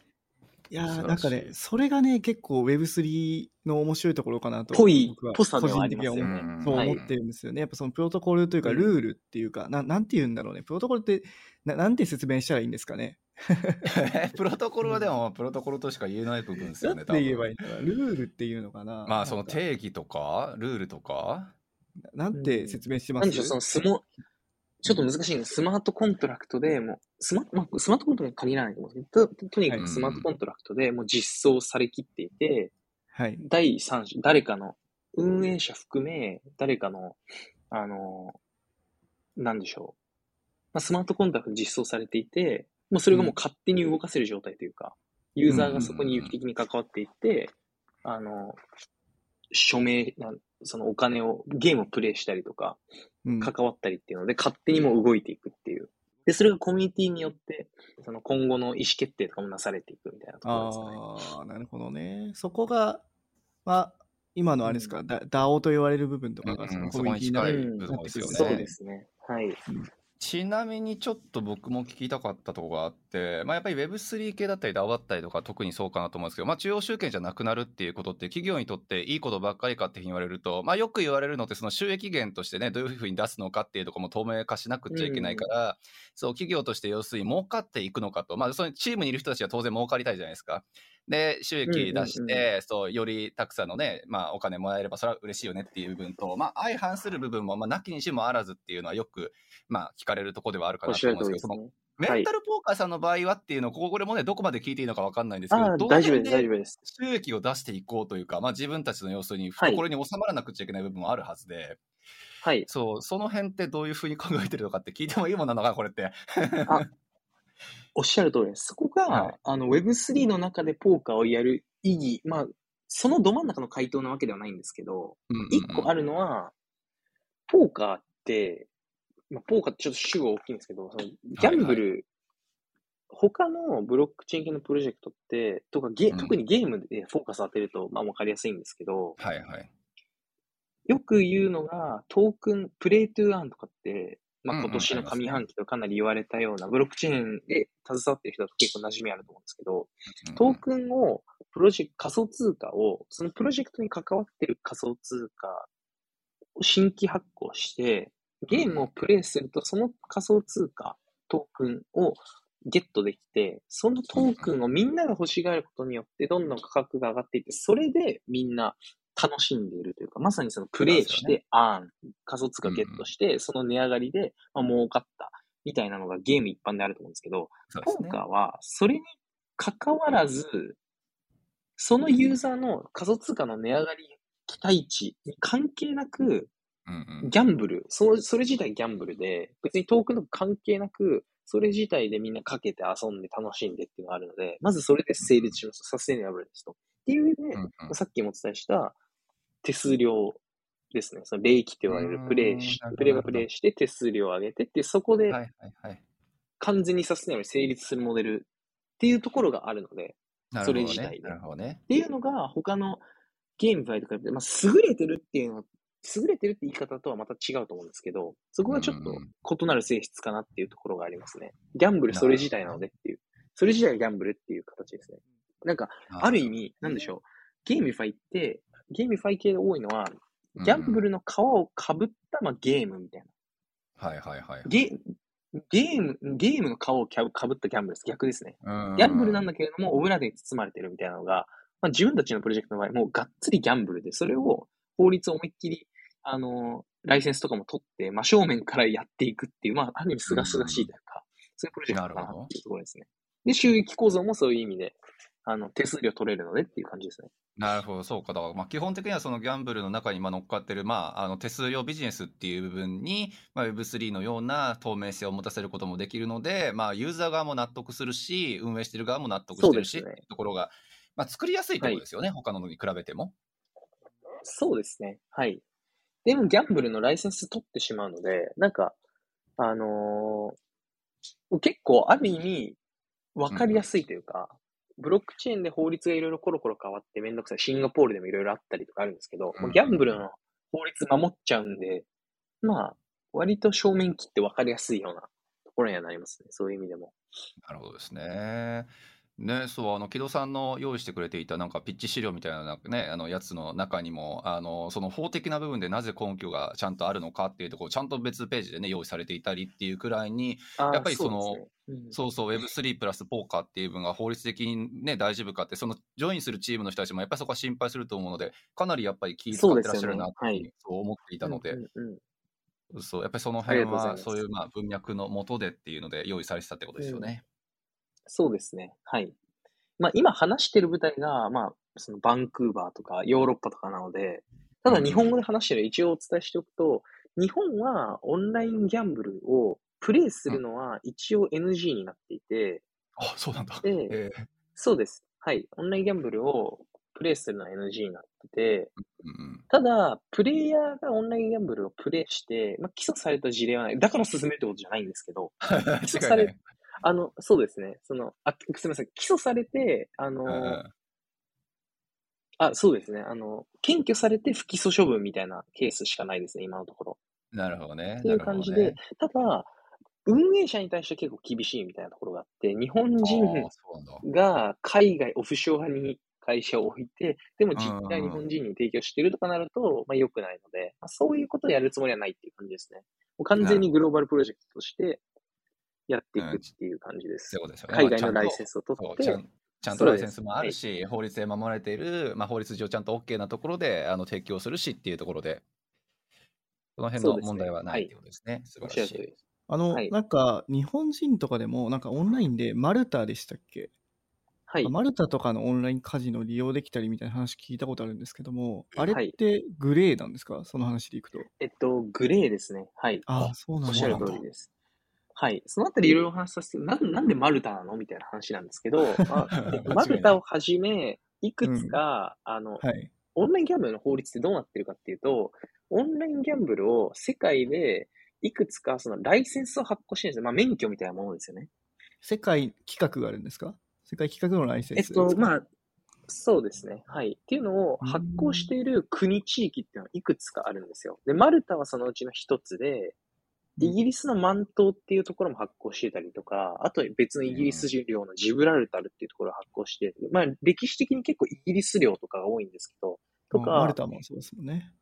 いやーなんかね、それがね、結構 Web3 の面白いところかなと、ぽい、ぽさではありますよね。そう思ってるんですよね。やっぱそのプロトコルというか、ルールっていうか、ななんて言うんだろうね。プロトコルってな、なんて説明したらいいんですかね。プロトコルはでも、プロトコルとしか言えない部分ですよね。って言えばいいんだルールっていうのかな。まあ、その定義とか、ルールとか？なんて説明してます？か、うん、そのスモちょっと難しいんです。スマートコントラクトでもう、スマ,、まあ、スマートコントラクト限らないと思うんですけど、ととにかくスマートコントラクトでもう実装されきっていて、はい、第三者、誰かの、運営者含め、誰かの、あの、なんでしょう。まあ、スマートコントラクト実装されていて、もうそれがもう勝手に動かせる状態というか、ユーザーがそこに有機的に関わっていって、あの、署名、そのお金を、ゲームをプレイしたりとか、関わったりっていうので、勝手にも動いていくっていう。で、それがコミュニティによって、その今後の意思決定とかもなされていくみたいなところですね。ああ、なるほどね。そこが、まあ、今のあれですか、うん、DAO と言われる部分とかが、そのコミュニティになる、うん、そうですね。はい。ちなみにちょっと僕も聞きたかったところがあって、まあ、やっぱり Web3 系だったり DAO だったりとか特にそうかなと思うんですけど、まあ、中央集権じゃなくなるっていうことって企業にとっていいことばっかりかって言われると、まあ、よく言われるのってその収益源としてねどういうふうに出すのかっていうところも透明化しなくちゃいけないから、うん、そう企業として要するに儲かっていくのかと、まあ、そのチームにいる人たちは当然儲かりたいじゃないですか。で、収益出して、そう、よりたくさんのね、まあ、お金もらえれば、それは嬉しいよねっていう部分と、まあ、相反する部分も、まあ、なきにしもあらずっていうのはよく、まあ、聞かれるところではあるかなと思うんですけど、ね、メンタルポーカーさんの場合はっていうのを、これもね、どこまで聞いていいのか分かんないんですけど、ど大丈夫です、大丈夫です。収益を出していこうというか、まあ、自分たちの要するに、懐に収まらなくちゃいけない部分もあるはずで、はい。そう、その辺ってどういうふうに考えてるのかって聞いてもいいもんなのか、これって。あおっしゃる通りです。そこが、はい、あの Web3 の中でポーカーをやる意義、まあ、そのど真ん中の回答なわけではないんですけど、一、うんうん、個あるのは、ポーカーって、まあ、ポーカーってちょっと主語大きいんですけど、そのギャンブル、はいはい、他のブロックチェーン系のプロジェクトって、とかゲ、うん、特にゲームでフォーカス当てると、まあ、わかりやすいんですけど、はいはい。よく言うのが、トークン、 play to earn とかって、まあ、今年の上半期とかなり言われたような、ブロックチェーンで携わってる人だと結構馴染みあると思うんですけど、トークンを、プロジェクト、仮想通貨を、そのプロジェクトに関わってる仮想通貨を新規発行して、ゲームをプレイすると、その仮想通貨、トークンをゲットできて、そのトークンをみんなが欲しがることによって、どんどん価格が上がっていって、それでみんな楽しんでいるというか、まさにそのプレイして、アーン、仮想通貨ゲットして、その値上がりで、まあ、儲かった、みたいなのがゲーム一般であると思うんですけど、ポーカーは、それに関わらず、そのユーザーの仮想通貨の値上がり期待値に関係なく、ギャンブル、そそれ自体ギャンブルで、別にトークンと関係なく、それ自体でみんなかけて遊んで楽しんでっていうのがあるので、まずそれで成立します。サステナブルですと。っていう上で、うんうん、さっきもお伝えした手数料ですね。その霊気って言われるプレイし、プレイがプレイして手数料を上げてって、そこで完全にサステナブルに成立するモデルっていうところがあるので、それ自体で。なるほどね。っていうのが他のゲームファイとかで、まあ、優れてるっていうのは、優れてるって言い方とはまた違うと思うんですけど、そこがちょっと異なる性質かなっていうところがありますね。ギャンブルそれ自体なのでっていう。それ自体がギャンブルっていう形ですね。なんか、ある意味、なんでしょう。ゲームファイって、ゲームファイ系で多いのは、ギャンブルの皮をかぶった、まあ、ゲームみたいな。はいはいはい。ゲゲーム、ゲームの皮をかぶったギャンブルです。逆ですね。ギャンブルなんだけれども、オブラで包まれてるみたいなのが、まあ、自分たちのプロジェクトの場合、もうがっつりギャンブルで、それを法律を思いっきり、あの、ライセンスとかも取って、真正面からやっていくっていう、まあ、ある意味すがすがしいというか、そういうプロジェクトかなっていうところですね。で、収益構造もそういう意味で、あの、手数料取れるのでっていう感じですね。なるほど、そうか。だから、まあ、基本的にはそのギャンブルの中にまあ乗っかってる、まあ、あの手数料ビジネスっていう部分に、まあ、Web3 のような透明性を持たせることもできるので、まあ、ユーザー側も納得するし、運営してる側も納得してるし、ね、っていうところが、まあ、作りやすいところですよね、はい、他ののに比べても。そうですね。はい。でも、ギャンブルのライセンス取ってしまうので、なんか、あのー、結構、ある意味、わかりやすいというか、ブロックチェーンで法律がいろいろコロコロ変わってめんどくさい。シンガポールでもいろいろあったりとかあるんですけど、うん、ギャンブルの法律守っちゃうんで、まあ、割と正面切って分かりやすいようなところにはなりますね。そういう意味でも。なるほどですね。ね、そう、あの、木戸さんの用意してくれていたなんかピッチ資料みたいなね、あのやつの中にも、あの、その法的な部分でなぜ根拠がちゃんとあるのかっていうところ、ちゃんと別ページでね、用意されていたりっていうくらいに、やっぱりその、そう、ね。うん、そうそう Web3 プラスポーカーっていう部分が法律的にね、大丈夫かって、そのジョインするチームの人たちもやっぱりそこは心配すると思うので、かなりやっぱり気遣ってらっしゃるなと、ね。はい、そう思っていたので、うんうんうん、そうやっぱりその辺はそういうまあ文脈のもとでっていうので用意されてたってことですよね。うん、そうですね。はい。まあ、今話してる舞台が、まあ、そのバンクーバーとかヨーロッパとかなので、ただ日本語で話してる一応お伝えしておくと、日本はオンラインギャンブルをプレイするのは一応 NG になっていて、あ、そうなんだ。で、えー、そうです。はい。オンラインギャンブルをプレイするのは NG になってて、ただ、プレイヤーがオンラインギャンブルをプレイして、まあ、起訴された事例はない。だから進めるってことじゃないんですけど、起訴され、あの、そうですね。その、あ、すみません。起訴されて、あの、あ、そうですね。あの、検挙されて不起訴処分みたいなケースしかないですね、今のところ。なるほどね。っていう感じで、ね、ただ、運営者に対して結構厳しいみたいなところがあって、日本人が海外、オフショアに会社を置いて、でも実態日本人に提供してるとかなると、まあ良くないので、まあ、そういうことをやるつもりはないっていう感じですね。もう完全にグローバルプロジェクトとしてやっていくっていう感じです。うん、ですね、海外のライセンスを取って。ちゃんとライセンスもあるし、はい、法律で守られている、まあ、法律上ちゃんと OK なところであの提供するしっていうところで、その辺の問題はないってことですね。すねはい、素晴らしい。あの、はい、なんか、日本人とかでも、なんかオンラインでマルタでしたっけ？はい。マルタとかのオンラインカジノ利用できたりみたいな話聞いたことあるんですけども、あれってグレーなんですか？その話でいくと。えっと、グレーですね。はい。ああ、そうなんだ。おっしゃる通りです。はい。そのあたりいろいろお話させて、ななんでマルタなのみたいな話なんですけど、あマルタをはじめ、いくつか、うん、あの、はい、オンラインギャンブルの法律ってどうなってるかっていうと、オンラインギャンブルを世界でいくつかそのライセンスを発行してるんですよ。まあ免許みたいなものですよね。世界規格があるんですか？世界規格のライセンスえっと、まあ、そうですね。はい。っていうのを発行している国、地域っていうのはいくつかあるんですよ。で、マルタはそのうちの一つで、イギリスのマントっていうところも発行してたりとか、あと別のイギリス領のジブラルタルっていうところを発行して、まあ歴史的に結構イギリス領とかが多いんですけど、とか、マルタもそうですもんね。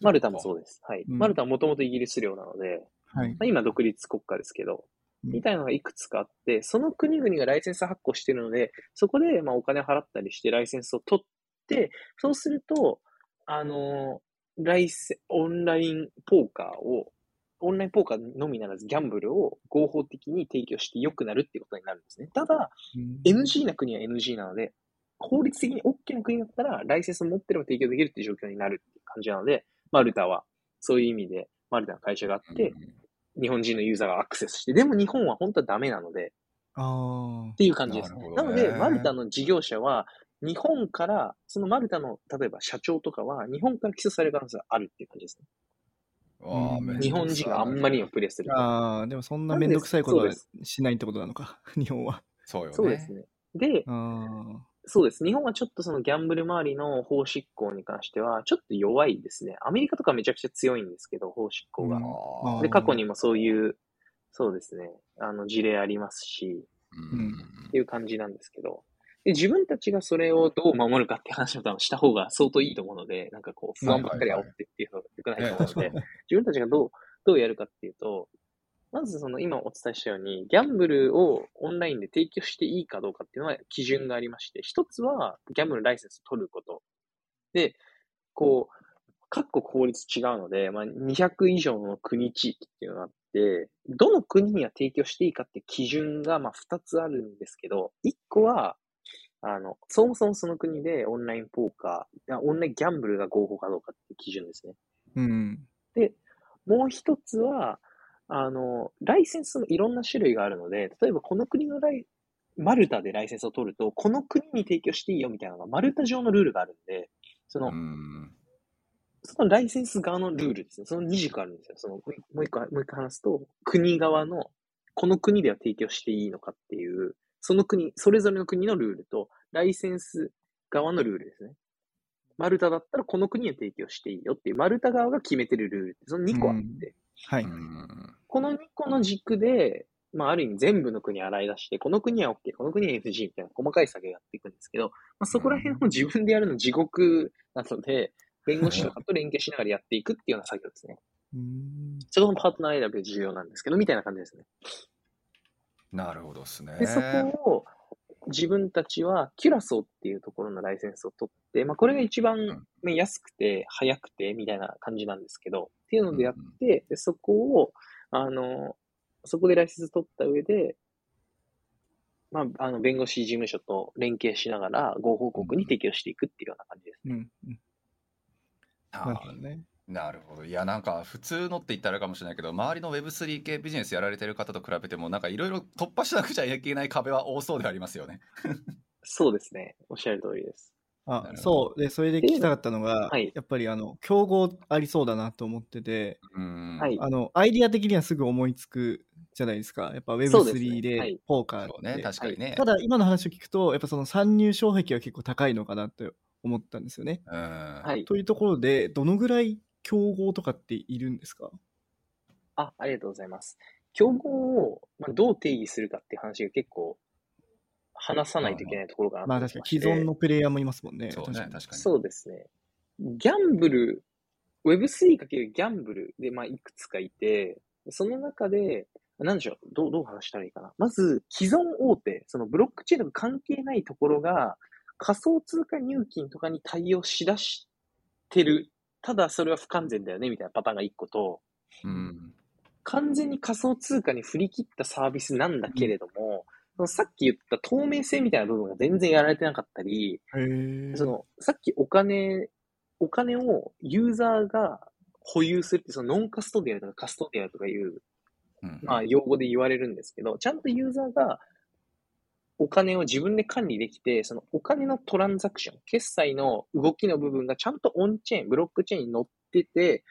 マルタもそうです。はい。うん、マルタはもともとイギリス領なので、はい、まあ、今独立国家ですけど、みたいなのがいくつかあって、その国々がライセンス発行してるので、そこでまあお金払ったりしてライセンスを取って、そうすると、あのライセ、オンラインポーカーをオンラインポーカーのみならずギャンブルを合法的に提供して良くなるっていうことになるんですね。ただ、NG な国は NG なので、法律的に OK な国だったら、ライセンスを持ってれば提供できるっていう状況になるっていう感じなので、マルタはそういう意味で、マルタの会社があって、日本人のユーザーがアクセスして、でも日本は本当はダメなので、っていう感じです。なので、マルタの事業者は、日本から、そのマルタの、例えば社長とかは、日本から起訴される可能性があるっていう感じですね。日本人があんまりにもプレスする。ああ、でもそんなめんどくさいことはしないってことなのか、日本は。そうよね。そうですね。で、そうです。日本はちょっとそのギャンブル周りの法執行に関しては、ちょっと弱いですね。アメリカとかめちゃくちゃ強いんですけど、法執行が。で、過去にもそういう、そうですね、あの事例ありますし、うん、っていう感じなんですけど。で、自分たちがそれをどう守るかって話を多分した方が相当いいと思うので、なんかこう、不安ばっかり煽ってっていうのが良くないと思うので、自分たちがどう、どうやるかっていうと、まずその今お伝えしたように、ギャンブルをオンラインで提供していいかどうかっていうのは基準がありまして、一つはギャンブルライセンスを取ること。で、こう、各国法律違うので、まあ、200以上の国地域っていうのがあって、どの国には提供していいかって基準がまあ2つあるんですけど、1個はあの、そもそもその国でオンラインポーカー、オンラインギャンブルが合法かどうかっていう基準ですね。うん。で、もう一つは、あの、ライセンスもいろんな種類があるので、例えばこの国のライ、マルタでライセンスを取ると、この国に提供していいよみたいなのが、マルタ上のルールがあるんで、その、そのライセンス側のルールですね。その二軸あるんですよ。その、もう一個、もう一個話すと、国側の、この国では提供していいのかっていう、その国、それぞれの国のルールと、ライセンス側のルールですね。マルタだったらこの国に提供していいよっていう、マルタ側が決めてるルールって、その2個あって、はい。この2個の軸で、まあ、ある意味全部の国洗い出して、この国は OK、この国は FG みたいな細かい作業やっていくんですけど、まあ、そこら辺を自分でやるの地獄なので、弁護士とかと連携しながらやっていくっていうような作業ですね。そこのパートナー選びが重要なんですけど、みたいな感じですね。なるほどですね。で、そこを自分たちはキュラソーっていうところのライセンスを取って、まあこれが一番安くて早くてみたいな感じなんですけど、っていうのでやって、でそこを、あの、そこでライセンス取った上で、まあ、あの、弁護士事務所と連携しながら、合法国に提供していくっていうような感じですね。うんうん、なるほどね。なるほど。いや、なんか普通のって言ったらあるかもしれないけど、周りの Web3 系ビジネスやられてる方と比べても、なんかいろいろ突破しなくちゃいけない壁は多そうでありますよね。そうですね。おっしゃる通りです。あそう。でそれで聞きたかったのが、はい、やっぱりあの競合ありそうだなと思ってて、はい、あのアイディア的にはすぐ思いつくじゃないですか。やっぱ Web3 でポーカーって、ねはい、確かにね、ただ今の話を聞くとやっぱその参入障壁は結構高いのかなって思ったんですよね。はい、というところでどのぐらい競合とかっているんですか？あ、ありがとうございます。競合を、まあ、どう定義するかっていう話が結構話さないといけないところがあってまあ確かに既存のプレイヤーもいますもんね。そうね、確かに。そうですね。ギャンブル、Web3× ギャンブルで、まあ、いくつかいて、その中で、なんでしょう、どう、どう話したらいいかな。まず、既存大手、そのブロックチェーンとか関係ないところが、仮想通貨入金とかに対応しだしてる。ただ、それは不完全だよね、みたいなパターンが一個と、うん、完全に仮想通貨に振り切ったサービスなんだけれども、そのさっき言った透明性みたいな部分が全然やられてなかったり、そのさっきお金、お金をユーザーが保有するって、そのノンカストディアルとかカストディアルとかいう、まあ用語で言われるんですけど、ちゃんとユーザーがお金を自分で管理できて、そのお金のトランザクション、決済の動きの部分がちゃんとオンチェーン、ブロックチェーンに乗ってて、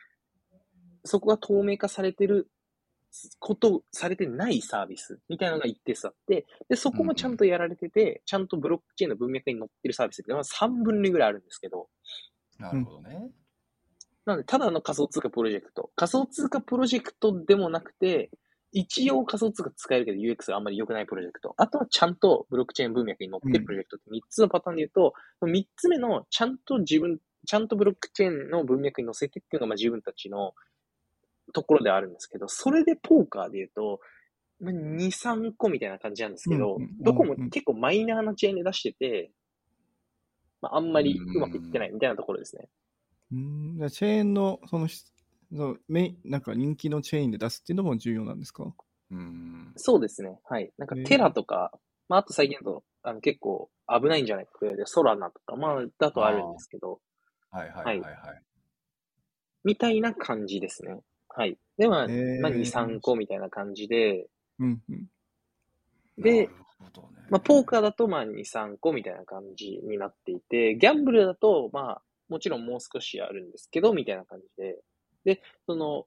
そこが透明化されてることされてないサービスみたいなのが一定数あって、で、そこもちゃんとやられてて、うん、ちゃんとブロックチェーンの文脈に載ってるサービスって、まあ、3分類ぐらいあるんですけど。なるほどね。なので、ただの仮想通貨プロジェクト。仮想通貨プロジェクトでもなくて、一応仮想通貨使えるけど UX があんまり良くないプロジェクト。あとはちゃんとブロックチェーン文脈に載ってるプロジェクトって3つのパターンで言うと、うん、3つ目のちゃんと自分、ちゃんとブロックチェーンの文脈に載せてっていうのがまあ自分たちのところではあるんですけど、それでポーカーで言うと、2、3個みたいな感じなんですけど、うんうん、どこも結構マイナーなチェーンで出してて、まあ、あんまりうまくいってないみたいなところですね。うん、チェーンの、その、そのメなんか人気のチェーンで出すっていうのも重要なんですか？うんそうですね。はい。なんかテラとか、まあ、あと最近だと、あの結構危ないんじゃないかと言われて、ソラナとか、まあ、だとあるんですけど。はいはいはいはい。はい、みたいな感じですね。はい。で、まあ、まあ、2、3個みたいな感じで、うんうん、で、まあ、ポーカーだと、まあ、2、3個みたいな感じになっていて、ギャンブルだと、まあ、もちろんもう少しあるんですけど、みたいな感じで、で、その、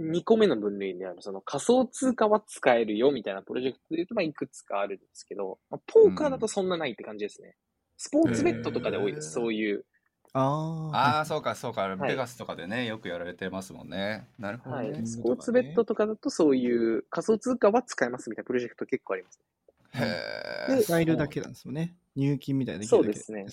2個目の分類である、その仮想通貨は使えるよみたいなプロジェクトで言うと、まあ、いくつかあるんですけど、まあ、ポーカーだとそんなないって感じですね。スポーツベッドとかで多いです、そういうあああ、そうか、そうか。ベガスとかでね、よくやられてますもんね。なるほど、ね、はい。スポーツベッドとかだと、そういう仮想通貨は使えますみたいなプロジェクト結構あります、ね。へえ。使えるだけなんですよね。入金みたいな、そうですね。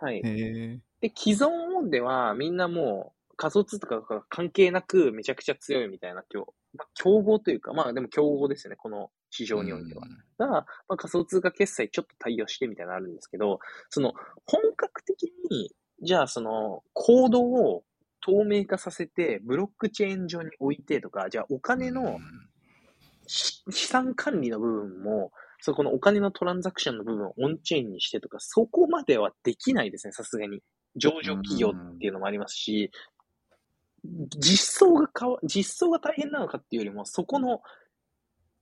はい。で、既存音ではみんなもう仮想通貨とか関係なくめちゃくちゃ強いみたいな今日、まあ、競合というか、まあでも競合ですよね、この市場においては。が、まあ、仮想通貨決済ちょっと対応してみたいなのあるんですけど、その本格的にじゃあそのコードを透明化させて、ブロックチェーン上に置いてとか、じゃあお金の資産管理の部分も、そこのお金のトランザクションの部分をオンチェーンにしてとか、そこまではできないですね、さすがに。上場企業っていうのもありますし、実装がかわ、実装が大変なのかっていうよりも、そこの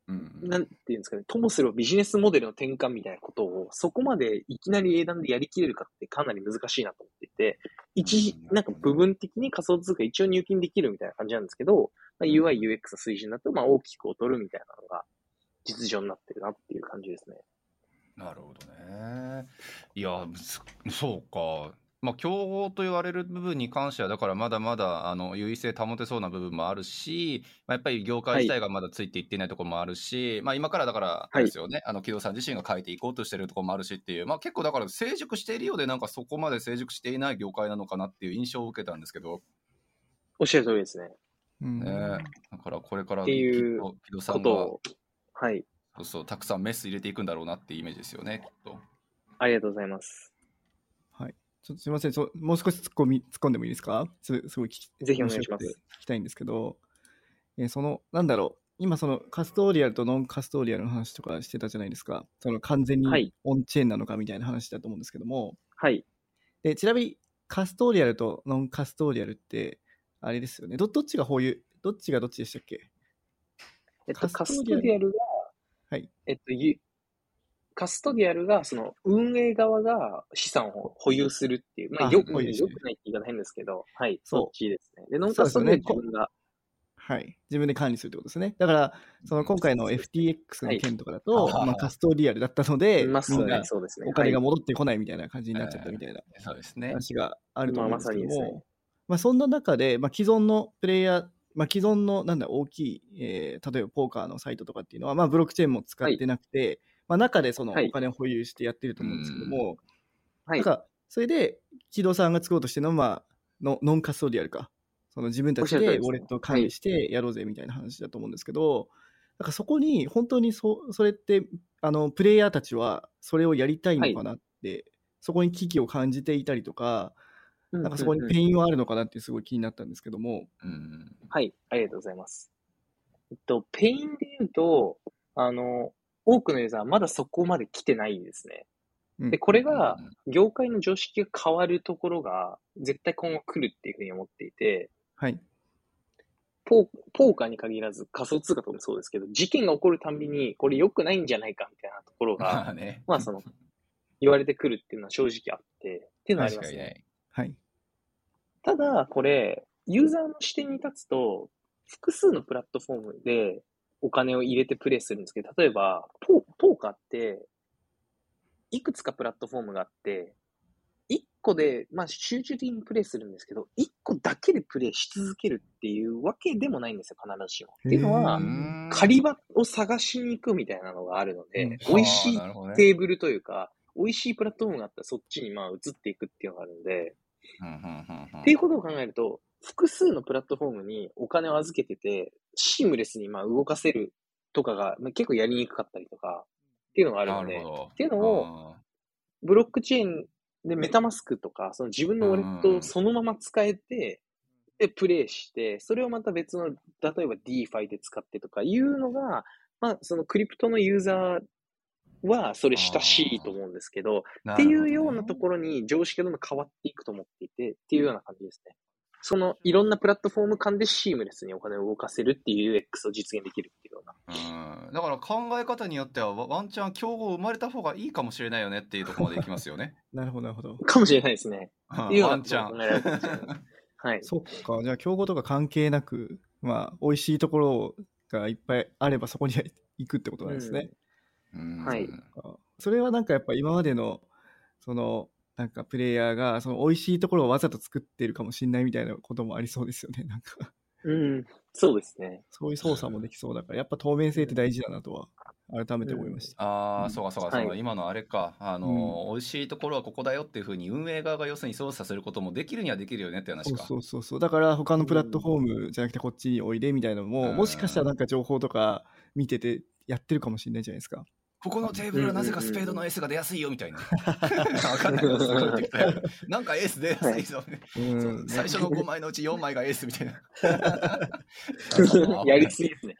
うん、なんていうんですかね、ともすればビジネスモデルの転換みたいなことを、そこまでいきなり英断でやりきれるかってかなり難しいなと思っていて、一、なんか部分的に仮想通貨一応入金できるみたいな感じなんですけど、まあ、UI、UX の水準だと、まあ大きく劣るみたいなのが実情になってるなっていう感じですね。なるほどね。いや、そうか。まあ、競合と言われる部分に関しては、だからまだまだあの優位性保てそうな部分もあるし、まあ、やっぱり業界自体がまだついていっていないところもあるし、はい、まあ、今からだからですよね、はい、あの木戸さん自身が変えていこうとしているところもあるしっていう、まあ、結構だから成熟しているようで、なんかそこまで成熟していない業界なのかなっていう印象を受けたんですけど。おっしゃる通りですね。ねだからこれから木戸さんが、はい、そうそうたくさんメス入れていくんだろうなっていうイメージですよね、きっと。ありがとうございます。ちょっとすみませんそ、もう少し突っ込み突っ込んでもいいですか？すすごい聞きぜひお願いします。聞きたいんですけど、えー、その、なんだろう、今そのカストーリアルとノンカストーリアルの話とかしてたじゃないですか。その完全にオンチェーンなのかみたいな話だと思うんですけども。はい。で、ちなみにカストーリアルとノンカストーリアルって、あれですよね。どどっちが保有、どっちがどっちでしたっけ？えっと、カストリアルが、はい。えっと、カストディアルが、その、運営側が資産を保有するっていう、まあ、よく、ね、よくないって言い方変ですけど、はい、そっちですね。で、ノンカストディアル自分が、はい。自分で管理するってことですね。だから、その今回の FTX の件とかだと、はい、まあ、カストディアルだったので、まあ、みんなお金が戻ってこないみたいな感じになっちゃったみたいな話があると思うんですけども、まあ、そんな中で、まあ、既存のプレイヤーまあ、既存のなんだ大きい、えー、例えばポーカーのサイトとかっていうのは、まあ、ブロックチェーンも使ってなくて、はい、まあ、中でそのお金を保有してやってると思うんですけども、はい、なんかそれで木戸さんが作ろうとしてるのは、まあ、のノンカストディアルか。その自分たちでウォレットを管理してやろうぜみたいな話だと思うんですけど、なんかそこに本当にそそれってあのプレイヤーたちはそれをやりたいのかなって、はい、そこに危機を感じていたりとか、なんかそこにペインはあるのかなってすごい気になったんですけども。うん、はい、ありがとうございます。えっと、ペインで言うと、あの、多くのユーザーはまだそこまで来てないんですね。で、これが、業界の常識が変わるところが、絶対今後来るっていうふうに思っていて、はい。ポーポーカーに限らず仮想通貨とかもそうですけど、事件が起こるたんびに、これ良くないんじゃないかみたいなところが、まあね、まあその、言われてくるっていうのは正直あって、っていうのはありますね。はい。ただ、これ、ユーザーの視点に立つと、複数のプラットフォームでお金を入れてプレイするんですけど、例えば、ポポーカーって、いくつかプラットフォームがあって、1個で、まあ、集中的にプレイするんですけど、1個だけでプレイし続けるっていうわけでもないんですよ、必ずしも。っていうのは、狩り場を探しに行くみたいなのがあるので、美味しいテーブルというか、美味しいプラットフォームがあったらそっちにまあ移っていくっていうのがあるので、っていうことを考えると、複数のプラットフォームにお金を預けてて、シームレスにまあ動かせるとかが、まあ、結構やりにくかったりとか、っていうのがあるので、っていうのを、ブロックチェーンでメタマスクとか、その自分のウォレットをそのまま使えて、で、プレイして、それをまた別の、例えば DeFi で使ってとかいうのが、まあ、そのクリプトのユーザーはそれ親しいと思うんですけど、どっていうようなところに常識がどんどん変わっていくと思っていて、っていうような感じですね。そのいろんなプラットフォーム間でシームレスにお金を動かせるっていう UX を実現できるっていうような。うん。だから考え方によってはワンチャン競合生まれた方がいいかもしれないよねっていうところまでいきますよね。なるほど、なるほど。かもしれないですね。うワンチャン。はい。そっか。じゃあ競合とか関係なく、まあ、美味しいところがいっぱいあればそこに行くってことなんですね。うん、はい。それはなんかやっぱ今までの、その、なんかプレイヤーがその美味しいところをわざと作ってるかもしれないみたいなこともありそうですよね、なんかうん、そうですね。そういう操作もできそうだから、やっぱ透明性って大事だなとは改めて思いました。うん、ああ、そうかそうかそうか、はい、今のあれか、あの、うん、美味しいところはここだよっていうふうに運営側が要するに操作することもできるにはできるよねって話か。そうそうそうだから他のプラットフォームじゃなくてこっちにおいでみたいなのも、うん、もしかしたらなんか情報とか見ててやってるかもしれないじゃないですか。ここのテーブルはなぜかスペードのエースが出やすいよみたいな。わかんないなんかエース出やすいぞ、ね最初の5枚のうち4枚がエースみたいな。やりすぎですね。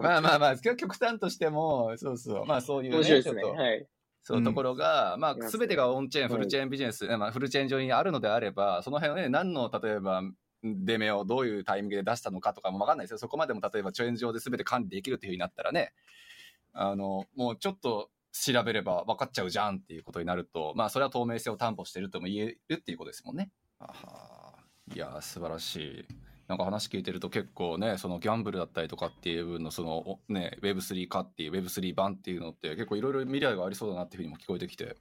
まあまあまあ、極端としても、そうそう、まあそういう、ね、面白いですね。はい。そういうところが、うん、まあ、すべてがオンチェーン、フルチェーンビジネス、まあ、フルチェーン上にあるのであれば、その辺はね、何の、例えば、出目をどういうタイミングで出したのかとかも分かんないですよ。そこまでも例えば、チェーン上で全て管理できるっていうふうになったらね、あの、もうちょっと調べれば分かっちゃうじゃんっていうことになると、まあ、それは透明性を担保してるとも言えるっていうことですもんね。あいや素晴らしい。なんか話聞いてると結構ね、そのギャンブルだったりとかっていう分のそのね、Web3 化っていう Web3 版っていうのって結構いろいろ未来がありそうだなっていうふうにも聞こえてきて、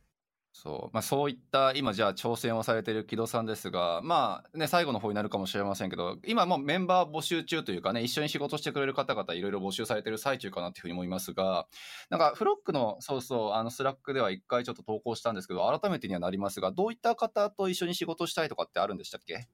そう。まあそういった今じゃあ挑戦をされている木戸さんですが、まあね、最後の方になるかもしれませんけど、今もうメンバー募集中というかね、一緒に仕事してくれる方々いろいろ募集されてる最中かなっていうふうに思いますが、なんかフロッグの、そうそう、あの Slack では一回ちょっと投稿したんですけど、改めてにはなりますが、どういった方と一緒に仕事したいとかってあるんでしたっけ？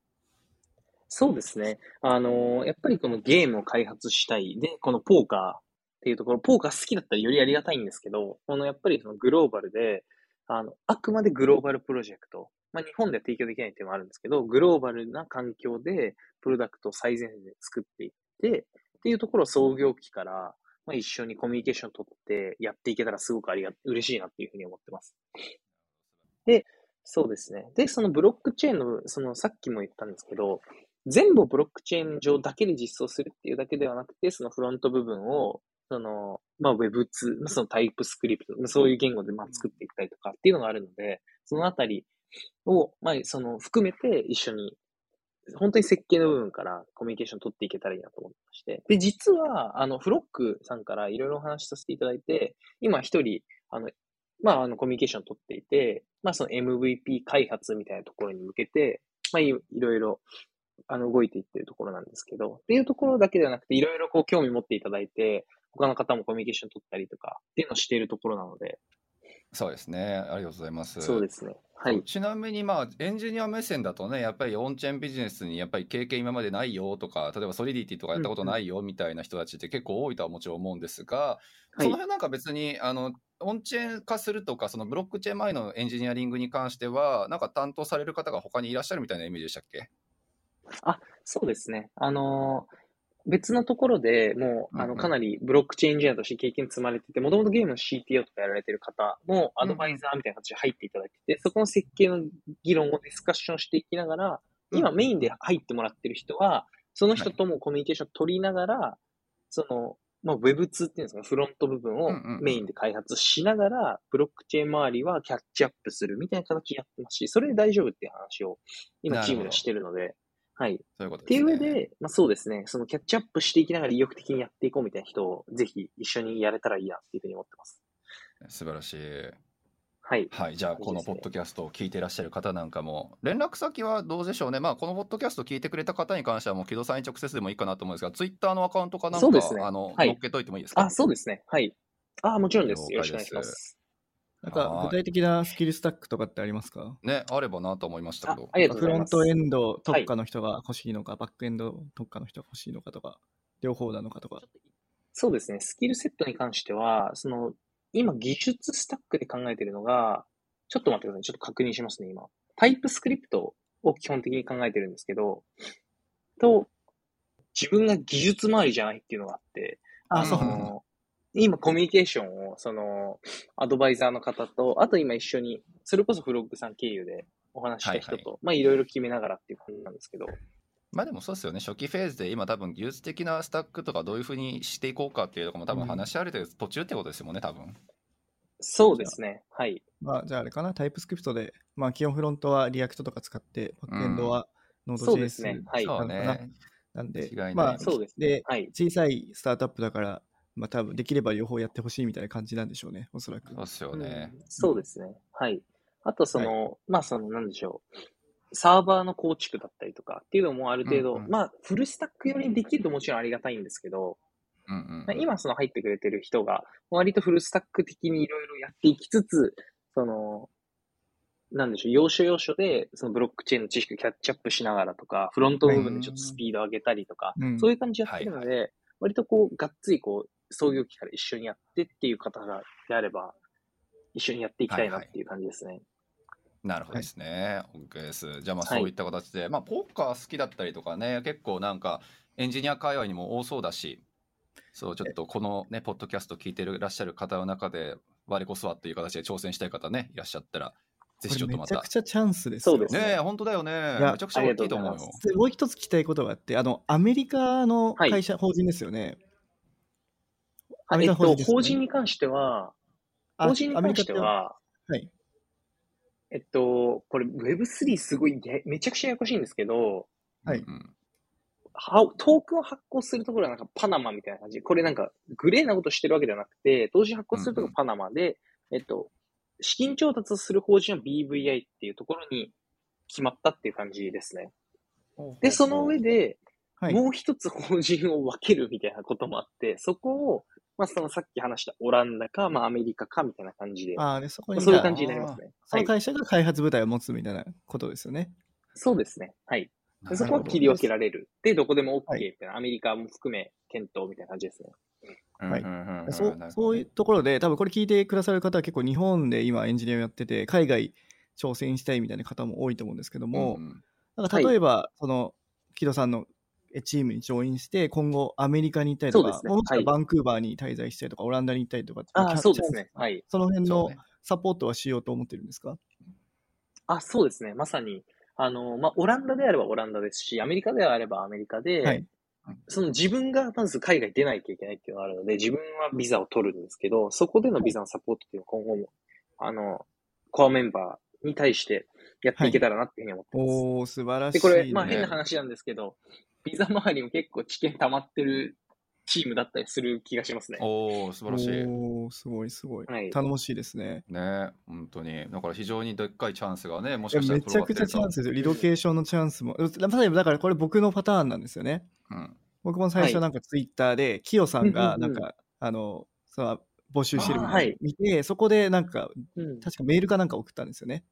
そうですね。あの、やっぱりこのゲームを開発したい。で、このポーカーっていうところ、ポーカー好きだったらよりありがたいんですけど、このやっぱりそのグローバルで、あの、あくまでグローバルプロジェクト。まあ、日本では提供できないっていうのもあるんですけど、グローバルな環境でプロダクトを最前線で作っていって、っていうところを創業期から、まあ、一緒にコミュニケーションを取ってやっていけたらすごくありが、嬉しいなっていうふうに思ってます。で、そうですね。で、そのブロックチェーンの、そのさっきも言ったんですけど、全部ブロックチェーン上だけで実装するっていうだけではなくて、そのフロント部分をその、まあ Web2、そのタイプスクリプト、そういう言語でまあ作っていったりとかっていうのがあるので、そのあたりを、まあその含めて一緒に、本当に設計の部分からコミュニケーション取っていけたらいいなと思ってまして。で、実は、あの、フロックさんからいろいろお話しさせていただいて、今一人、あの、まあ、あの、コミュニケーション取っていて、まあ、その MVP 開発みたいなところに向けて、まあ、いろいろあの、動いていってるところなんですけど、っていうところだけではなくて、いろいろこう興味持っていただいて、他の方もコミュニケーション取ったりとか、っていうのをしているところなので。そうですね。ありがとうございます。そうですね。はい。ちなみに、まあ、エンジニア目線だとね、やっぱりオンチェーンビジネスにやっぱり経験今までないよとか、例えばソリディティとかやったことないよみたいな人たちって結構多いとはもちろん思うんですが、その辺なんか別に、あの、オンチェーン化するとか、そのブロックチェーン前のエンジニアリングに関しては、なんか担当される方が他にいらっしゃるみたいなイメージでしたっけ？あ、そうですね。あのー別のところでもう、あの、かなりブロックチェーンエンジニアとして経験積まれてて、もともとゲームの CTO とかやられてる方もアドバイザーみたいな形で入っていただいてて、そこの設計の議論をディスカッションしていきながら、今メインで入ってもらってる人は、その人ともコミュニケーション取りながら、その、まあ、Web2 っていうんですか、フロント部分をメインで開発しながら、ブロックチェーン周りはキャッチアップするみたいな形でやってますし、それで大丈夫っていう話を今チームでしてるので、はい。そういうことですね。っていう上で、まあそうですね、そのキャッチアップしていきながら意欲的にやっていこうみたいな人を、ぜひ一緒にやれたらいいなっていうふうに思ってます。素晴らしい。はい。はい。じゃあ、このポッドキャストを聞いていらっしゃる方なんかも、連絡先はどうでしょうね。まあ、このポッドキャスト聞いてくれた方に関しては、もう木戸さんに直接でもいいかなと思うんですが、ツイッターのアカウントかなんか、ね、あの、はい、乗っけといてもいいですか？あ、そうですね。はい。あ、もちろんです。よろしくお願いします。なんか具体的なスキルスタックとかってありますか？ね、あればなと思いましたけど。ありがとうございます。フロントエンド特化の人が欲しいのか、はい、バックエンド特化の人が欲しいのかとか、両方なのかとか。そうですね。スキルセットに関しては、その、今技術スタックで考えているのが、ちょっと待ってください。ちょっと確認しますね、今。タイプスクリプトを基本的に考えてるんですけど、と、自分が技術周りじゃないっていうのがあって、あ、そう今コミュニケーションを、その、アドバイザーの方と、あと今一緒に、それこそフロッグさん経由でお話した人と、はいはい、まあいろいろ決めながらっていう感じなんですけど。まあでもそうですよね、初期フェーズで今多分技術的なスタックとかどういうふうにしていこうかっていうところも多分話し合われてる途中ってことですもんね、多分。そうですね。はい。まあ、じゃああれかな、 TypeScript で、まあ、基本フロントは React とか使って、バックエンドはノード JS なのかな。そうですね。はい。なんで、まあ、そうですね。はい、小さいスタートアップだから、まあ多分できれば両方やってほしいみたいな感じなんでしょうね、おそらく。そうですよね、うん、そうですね。はい。あとその、はい、まあその、なんでしょう。サーバーの構築だったりとかっていうのもある程度、うんうん、まあフルスタックよりできるともちろんありがたいんですけど、うんうん、今その入ってくれてる人が、割とフルスタック的にいろいろやっていきつつ、その、なんでしょう、要所要所で、そのブロックチェーンの知識をキャッチアップしながらとか、フロント部分でちょっとスピード上げたりとか、そういう感じでやってるので、はいはい、割とこう、がっつりこう、創業期から一緒にやってっていう方がであれば、一緒にやっていきたいなっていう感じですね。はいはいなるほどですね。はい、OK です。じゃあまあそういった形で、はい、まあポーカー好きだったりとかね、結構なんかエンジニア界隈にも多そうだし、そうちょっとこのね、ポッドキャスト聞いていらっしゃる方の中で、我こそはっていう形で挑戦したい方ね、いらっしゃったら、ぜひちょっとまた。めちゃくちゃチャンスですそうですね。本当だよね。めちゃくちゃ大きいと思うよ。もう一つ聞きたいことがあって、あの、アメリカの会社、はい、法人ですよね。アメリカ法人、ね、えっと、法人に関しては、法人に関しては、はい。えっと、これ Web3 すごいめちゃくちゃややこしいんですけど、はい。トークンを発行するところはなんかパナマみたいな感じ。これなんかグレーなことしてるわけではなくて、同時発行するところパナマで、えっと、資金調達する法人は BVI っていうところに決まったっていう感じですね。で、その上で、もう一つ法人を分けるみたいなこともあって、そこをまあ、そのさっき話したオランダか、まあ、アメリカかみたいな感じで、あでそこにそういう感じになりますね。その会社が開発部隊を持つみたいなことですよね。そうですね。はい。そこは切り分けられる。で、どこでも OK って、はい、アメリカも含め検討みたいな感じですね。はい、そうそういうところで、多分これ聞いてくださる方は結構日本で今エンジニアをやってて、海外挑戦したいみたいな方も多いと思うんですけども、うん、なんか例えば、はい、その、木戸さんのチームにジョインして、今後アメリカに行ったりとか、ね、もしくはバンクーバーに滞在したりとか、はい、オランダに行ったりとかあそうですね。はい。その辺のサポートはしようと思ってるんですか、ね、あ、そうですね。まさに、あの、まあ、オランダであればオランダですし、アメリカであればアメリカで、はい、その自分がまず海外出ないといけないっていうのがあるので、自分はビザを取るんですけど、そこでのビザのサポートっていうのは今後も、あの、コアメンバーに対してやっていけたらなっていうふうに思ってます。はい、お素晴らしい、ね、で、これ、まあ変な話なんですけど、ビザ周りも結構知見溜まってるチームだったりする気がしますね。おお素晴らしい。おすごいすごい、はい、頼もしいですね。ね本当に。だから非常にでっかいチャンスがね、もしかしたらめちゃくちゃチャンスですよ。リロケーションのチャンスも。例えばだからこれ僕のパターンなんですよね。うん、僕も最初なんかツイッターで、キヨさんがなんか、あの、その募集してるのを見て、はい、そこでなんか、確かメールかなんか送ったんですよね。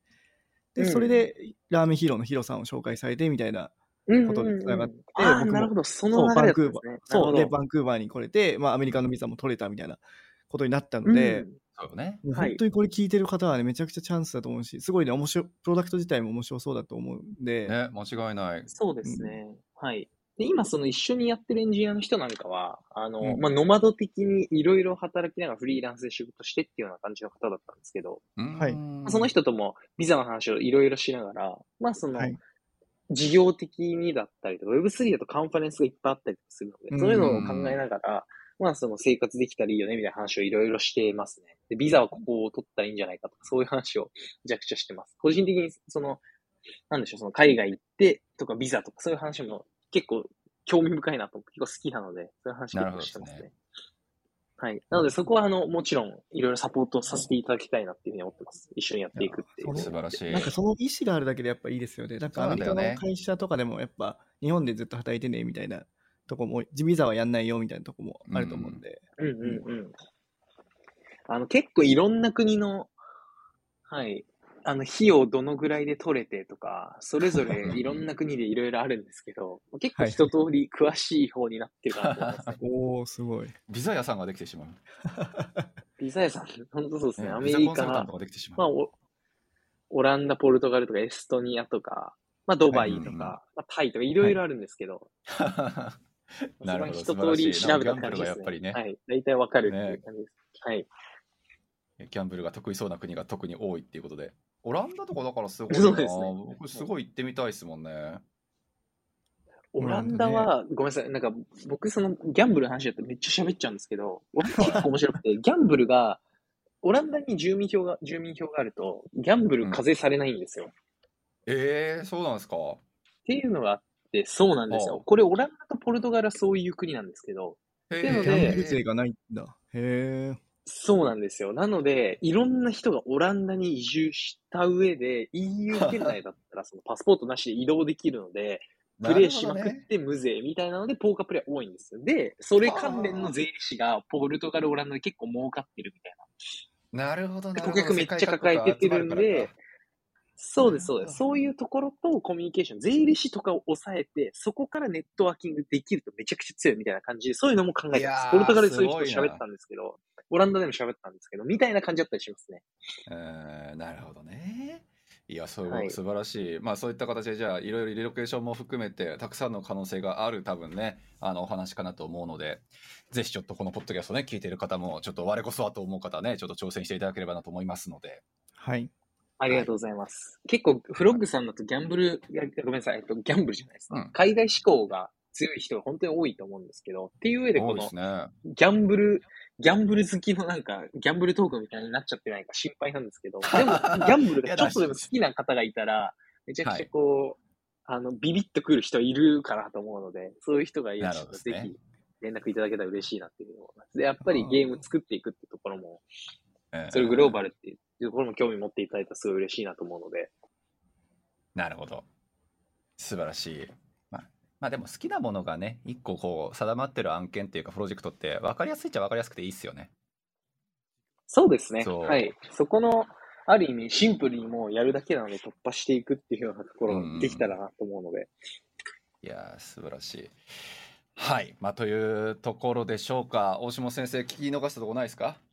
で、それでラーメンヒーローのヒロさんを紹介されてみたいなことでつながって、うんうんうん、なるほど、その流れだったんですね。そう、で、バンクーバーに来れて、まあ、アメリカのビザも取れたみたいなことになったので、そうね。本当にこれ聞いてる方はね、めちゃくちゃチャンスだと思うし、すごいね、面白い、プロダクト自体も面白そうだと思うんで。ね、間違いない。そうですね。うん、はい。で、今その一緒にやってるエンジニアの人なんかは、あの、うん、まあ、ノマド的にいろいろ働きながらフリーランスで仕事してっていうような感じの方だったんですけど、はい。その人ともビザの話をいろいろしながら、まあその、はい、事業的にだったりとか、Web3 だとカンファレンスがいっぱいあったりするので、そういうのを考えながら、まあその生活できたらいいよねみたいな話をいろいろしてますね。で、ビザはここを取ったらいいんじゃないかとか、そういう話をめちゃくちゃしてます。個人的にその、なんでしょう、その海外行ってとかビザとかそういう話も結構興味深いなと、結構好きなので、そういう話結構してますね。はい。なので、そこは、あの、もちろん、いろいろサポートさせていただきたいなっていうふうに思ってます。一緒にやっていくっていう。素晴らしい。なんか、その意思があるだけでやっぱいいですよね。なんか、アメリカの会社とかでも、やっぱ、日本でずっと働いてね、みたいなとこも、地味ザはやんないよ、みたいなとこもあると思うんで。うん、うん、うんうん。あの、結構いろんな国の、はい、あの、費用どのぐらいで取れてとか、それぞれいろんな国でいろいろあるんですけど、結構一通り詳しい方になってるかなと思います、ね、おー、すごい。ビザ屋さんができてしまう。ビザ屋さん、本当そうですね。アメリカ、まあオ、オランダ、ポルトガルとかエストニアとか、まあ、ドバイとか、まあ、タイとかいろいろあるんですけど、はい、なるほど。一通り調べた感じですね。ねはい。大体わかるっていう感じです。ね、はい。ギャンブルが得意そうな国が特に多いっていうことで。オランダとかだからすごいな。そうですね。僕すごい行ってみたいですもんね。オランダは、ごめんなさい、なんか僕そのギャンブルの話だとめっちゃ喋っちゃうんですけど、結構面白くて、ギャンブルが、オランダに住民票が、住民票があると、ギャンブル課税されないんですよ。うん、ええー、そうなんですか？っていうのがあって、そうなんですよ。これオランダとポルトガルはそういう国なんですけど、っていうので、ギャンブル税がないんだ。へえ。そうなんですよ。なので、いろんな人がオランダに移住した上で、EU 圏内だったら そのパスポートなしで移動できるので、プレイしまくって無税みたいなので、ポーカープレイ多いんですよ。で、それ関連の税理士がポルトガル、オランダで結構儲かってるみたいな。なるほどな顧客めっちゃ抱えてるんで、そうです、そうです。そういうところとコミュニケーション、税理士とかを抑えて、そこからネットワーキングできるとめちゃくちゃ強いみたいな感じで、そういうのも考えてます。ポルトガルでそういう人喋ったんですけど、オランダでも喋ったんですけど、みたいな感じだったりしますね。えー、なるほどね。いや、そう、はい、素晴らしい。まあ、そういった形で、じゃあ、いろいろリロケーションも含めて、たくさんの可能性がある、多分ね、あの、お話かなと思うので、ぜひちょっとこのポッドキャストね、聞いている方も、ちょっと我こそはと思う方ね、ちょっと挑戦していただければなと思いますので。はい。ありがとうございます。はい、結構、フロッグさんだとギャンブル、ごめんなさい、えっと、ギャンブルじゃないですか。うん、海外志向が強い人が本当に多いと思うんですけど、っていう上でこの、ギャンブル、ギャンブル好きのなんか、ギャンブルトークみたいになっちゃってないか心配なんですけど、でも、ギャンブルがちょっとでも好きな方がいたら、めちゃくちゃこう、はい、あの、ビビッとくる人いるかなと思うので、そういう人がいらっしゃると、ぜひ連絡いただけたら嬉しいなっていうので、やっぱりゲーム作っていくってところも、それグローバルっていうところも興味持っていただいたらすごい嬉しいなと思うので。なるほど。素晴らしい。まあでも好きなものがね、一個こう定まってる案件っていうかプロジェクトって分かりやすいっちゃ分かりやすくていいっすよね。そうですね。はい。そこの、ある意味シンプルにもうやるだけなので突破していくっていうようなところができたらなと思うので。いや素晴らしい。はい。まあというところでしょうか。大下先生、聞き逃したとこないですか？い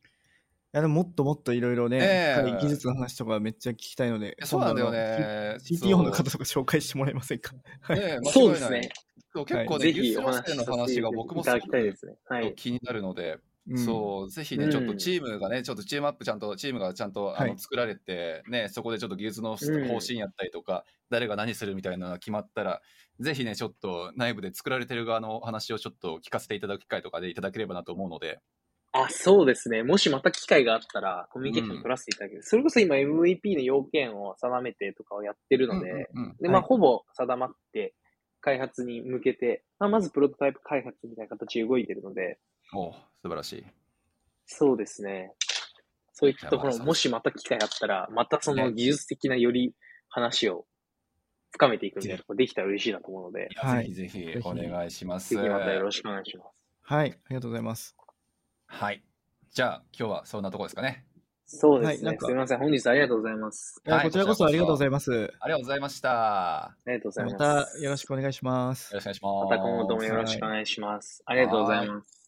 やでももっともっといろいろね、えー、技術の話とかめっちゃ聞きたいので、そうなんだよね。CTO の方とか紹介してもらえませんか？ね、そうですね。結構ね、ユースロスの話が僕もすごく気になるので、そう、ぜひね、ちょっとチームがね、ちょっとチームアップちゃんと、チームがちゃんとあの作られて、ね、そこでちょっと技術の方針やったりとか、誰が何するみたいなのが決まったら、ぜひね、ちょっと内部で作られてる側の話をちょっと聞かせていただく機会とかでいただければなと思うので、あ、そうですね。もしまた機会があったら、コミュニケーション取らせていただける。うん、それこそ今 MVP の要件を定めてとかをやってるので、うんうんうん、で、まあ、はい、ほぼ定まって開発に向けて、まあ、まずプロトタイプ開発みたいな形で動いてるので。お素晴らしい。そうですね。そういったところも、もしまた機会あったら、またその技術的なより話を深めていくみたいなとできたら嬉しいなと思うので。はい。ぜひぜひお願いします。ぜひまたよろしくお願いします。はい。ありがとうございます。はい。じゃあ、今日はそんなところですかね。そうですね。はい、すみません。本日ありがとうございます。はい、こちらこそありがとうございます。ありがとうございました。ありがとうございます。またよろしくお願いします。よろしくお願いします。また今後ともよろしくお願いします。ありがとうございます。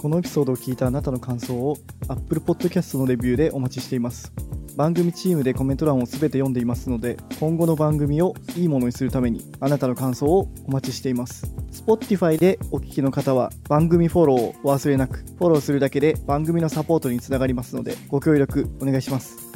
このエピソードを聞いたあなたの感想を Apple Podcast のレビューでお待ちしています。番組チームでコメント欄を全て読んでいますので、今後の番組をいいものにするために、あなたの感想をお待ちしています。Spotify でお聞きの方は、番組フォローをお忘れなく、フォローするだけで番組のサポートにつながりますので、ご協力お願いします。